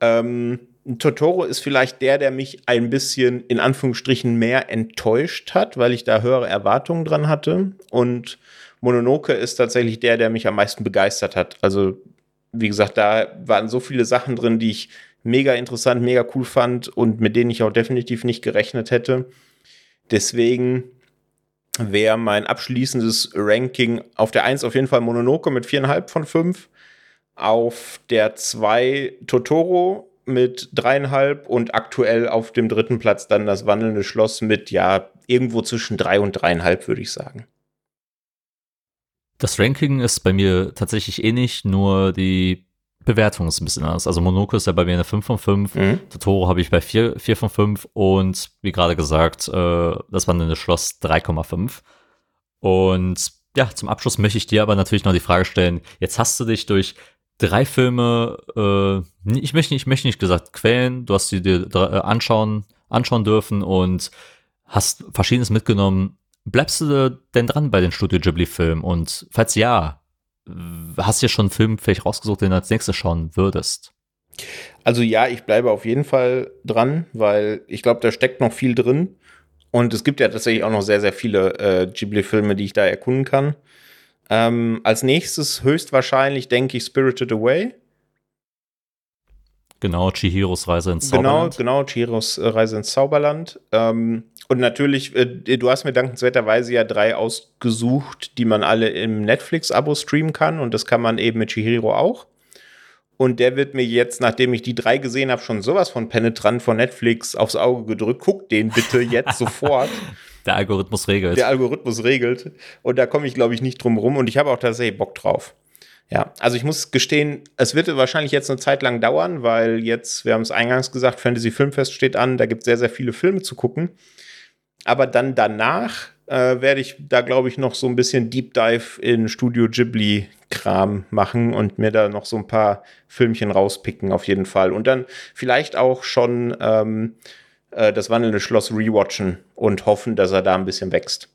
D: Ähm, Totoro ist vielleicht der, der mich ein bisschen in Anführungsstrichen mehr enttäuscht hat, weil ich da höhere Erwartungen dran hatte. Und Mononoke ist tatsächlich der, der mich am meisten begeistert hat. Also, wie gesagt, da waren so viele Sachen drin, die ich mega interessant, mega cool fand und mit denen ich auch definitiv nicht gerechnet hätte. Deswegen wäre mein abschließendes Ranking auf der 1 auf jeden Fall Mononoke mit 4,5 von 5. Auf der 2 Totoro mit 3,5 und aktuell auf dem dritten Platz dann das wandelnde Schloss mit ja irgendwo zwischen 3 und 3,5 würde ich sagen.
A: Das Ranking ist bei mir tatsächlich ähnlich, nur die Bewertung ist ein bisschen anders. Also Monoko ist ja bei mir eine 5 von 5, mhm. Totoro habe ich bei 4, 4 von 5 und wie gerade gesagt, äh, das war eine Schloss 3,5. Und ja, zum Abschluss möchte ich dir aber natürlich noch die Frage stellen, jetzt hast du dich durch drei Filme, äh, ich möchte nicht, ich möchte nicht gesagt quälen, du hast sie dir äh, anschauen, anschauen dürfen und hast Verschiedenes mitgenommen. Bleibst du denn dran bei den Studio Ghibli-Filmen? Und falls ja, hast du dir schon einen Film vielleicht rausgesucht, den du als nächstes schauen würdest?
D: Also ja, ich bleibe auf jeden Fall dran, weil ich glaube, da steckt noch viel drin. Und es gibt ja tatsächlich auch noch sehr, sehr viele äh, Ghibli-Filme, die ich da erkunden kann. Ähm, als nächstes höchstwahrscheinlich denke ich Spirited Away.
A: Genau, Chihiros Reise ins genau,
D: Zauberland. Genau, genau, Chihiros äh, Reise ins Zauberland. Ähm, und natürlich, äh, du hast mir dankenswerterweise ja drei ausgesucht, die man alle im Netflix-Abo streamen kann. Und das kann man eben mit Chihiro auch. Und der wird mir jetzt, nachdem ich die drei gesehen habe, schon sowas von penetrant von Netflix aufs Auge gedrückt. Guck den bitte jetzt sofort.
A: Der Algorithmus regelt.
D: Der Algorithmus regelt. Und da komme ich, glaube ich, nicht drum rum. Und ich habe auch tatsächlich Bock drauf. Ja, also ich muss gestehen, es wird wahrscheinlich jetzt eine Zeit lang dauern, weil jetzt, wir haben es eingangs gesagt, Fantasy Filmfest steht an, da gibt es sehr, sehr viele Filme zu gucken. Aber dann danach äh, werde ich da, glaube ich, noch so ein bisschen Deep Dive in Studio Ghibli-Kram machen und mir da noch so ein paar Filmchen rauspicken, auf jeden Fall. Und dann vielleicht auch schon ähm, äh, das wandelnde Schloss rewatchen und hoffen, dass er da ein bisschen wächst.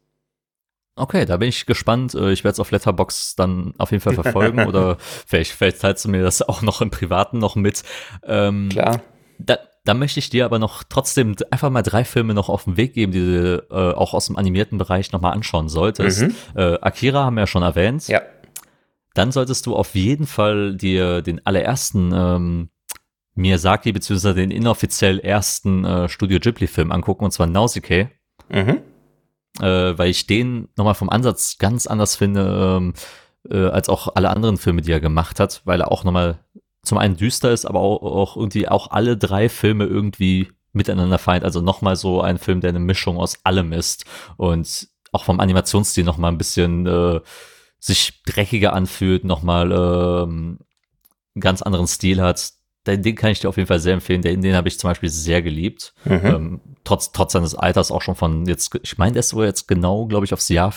A: Okay, da bin ich gespannt. Äh, ich werde es auf Letterbox dann auf jeden Fall verfolgen oder vielleicht, vielleicht teilst du mir das auch noch im Privaten noch mit.
D: Ähm, Klar.
A: Da, da möchte ich dir aber noch trotzdem einfach mal drei Filme noch auf den Weg geben, die du äh, auch aus dem animierten Bereich nochmal anschauen solltest. Mhm. Äh, Akira haben wir ja schon erwähnt.
D: Ja.
A: Dann solltest du auf jeden Fall dir den allerersten ähm, Miyazaki beziehungsweise den inoffiziell ersten äh, Studio Ghibli-Film angucken, und zwar Nausicaa. Mhm äh, weil ich den nochmal vom Ansatz ganz anders finde, ähm, äh, als auch alle anderen Filme, die er gemacht hat, weil er auch nochmal zum einen düster ist, aber auch, auch irgendwie auch alle drei Filme irgendwie miteinander feint. Also nochmal so ein Film, der eine Mischung aus allem ist und auch vom Animationsstil nochmal ein bisschen äh, sich dreckiger anfühlt, nochmal ähm, einen ganz anderen Stil hat den, den kann ich dir auf jeden Fall sehr empfehlen. Den, den habe ich zum Beispiel sehr geliebt. Mhm. Ähm, trotz, trotz seines Alters auch schon von jetzt, ich meine, der ist wohl jetzt genau, glaube ich, aufs Jahr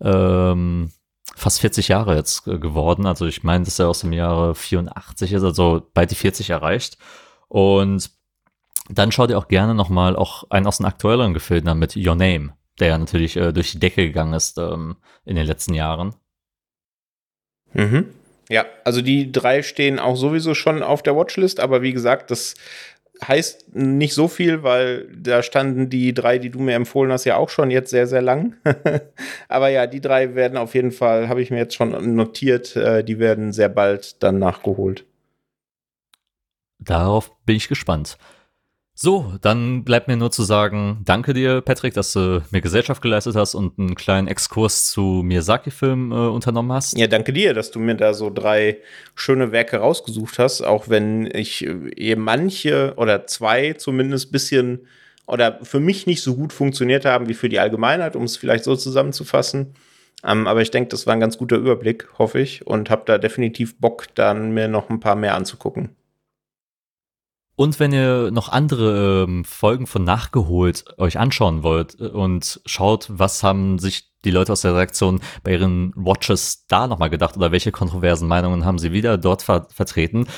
A: ähm, fast 40 Jahre jetzt äh, geworden. Also ich meine, dass er aus dem Jahre 84 ist, also bald die 40 erreicht. Und dann schau dir auch gerne nochmal auch einen aus den aktuelleren Gefilden an mit Your Name, der ja natürlich äh, durch die Decke gegangen ist ähm, in den letzten Jahren.
D: Mhm. Ja, also die drei stehen auch sowieso schon auf der Watchlist, aber wie gesagt, das heißt nicht so viel, weil da standen die drei, die du mir empfohlen hast, ja auch schon jetzt sehr, sehr lang. aber ja, die drei werden auf jeden Fall, habe ich mir jetzt schon notiert, äh, die werden sehr bald dann nachgeholt.
A: Darauf bin ich gespannt. So, dann bleibt mir nur zu sagen, danke dir, Patrick, dass du mir Gesellschaft geleistet hast und einen kleinen Exkurs zu Miyazaki-Filmen äh, unternommen hast.
D: Ja, danke dir, dass du mir da so drei schöne Werke rausgesucht hast, auch wenn ich äh, manche oder zwei zumindest bisschen oder für mich nicht so gut funktioniert haben wie für die Allgemeinheit, um es vielleicht so zusammenzufassen. Ähm, aber ich denke, das war ein ganz guter Überblick, hoffe ich, und habe da definitiv Bock, dann mir noch ein paar mehr anzugucken.
A: Und wenn ihr noch andere ähm, Folgen von Nachgeholt euch anschauen wollt äh, und schaut, was haben sich die Leute aus der Redaktion bei ihren Watches da nochmal gedacht oder welche kontroversen Meinungen haben sie wieder dort ver vertreten,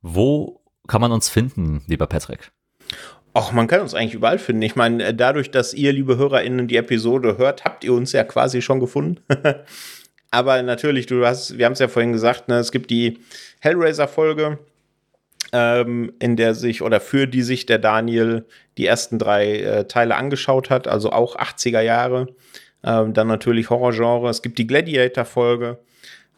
A: wo kann man uns finden, lieber Patrick?
D: Ach, man kann uns eigentlich überall finden. Ich meine, äh, dadurch, dass ihr, liebe HörerInnen, die Episode hört, habt ihr uns ja quasi schon gefunden. Aber natürlich, du hast, wir haben es ja vorhin gesagt, ne, es gibt die Hellraiser-Folge, ähm, in der sich oder für die sich der Daniel die ersten drei äh, Teile angeschaut hat, also auch 80er Jahre. Ähm, dann natürlich Horrorgenre. Es gibt die Gladiator-Folge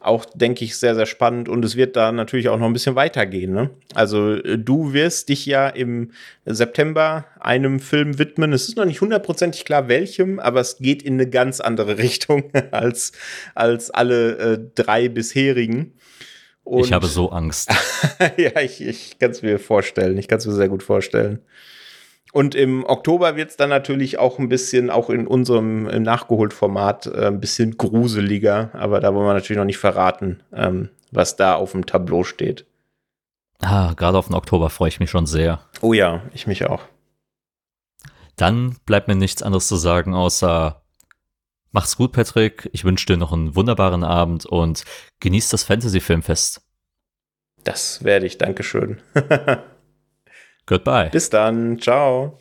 D: auch, denke ich, sehr, sehr spannend und es wird da natürlich auch noch ein bisschen weitergehen. Ne? Also äh, du wirst dich ja im September einem Film widmen. Es ist noch nicht hundertprozentig klar, welchem, aber es geht in eine ganz andere Richtung als, als alle äh, drei bisherigen.
A: Und ich habe so Angst.
D: ja, ich, ich kann es mir vorstellen. Ich kann es mir sehr gut vorstellen. Und im Oktober wird es dann natürlich auch ein bisschen, auch in unserem Nachgeholt-Format, äh, ein bisschen gruseliger. Aber da wollen wir natürlich noch nicht verraten, ähm, was da auf dem Tableau steht.
A: Ah, gerade auf den Oktober freue ich mich schon sehr.
D: Oh ja, ich mich auch.
A: Dann bleibt mir nichts anderes zu sagen, außer macht's gut, Patrick. Ich wünsche dir noch einen wunderbaren Abend und genießt das Fantasy-Filmfest.
D: Das werde ich, Dankeschön.
A: Goodbye.
D: Bis dann. Ciao.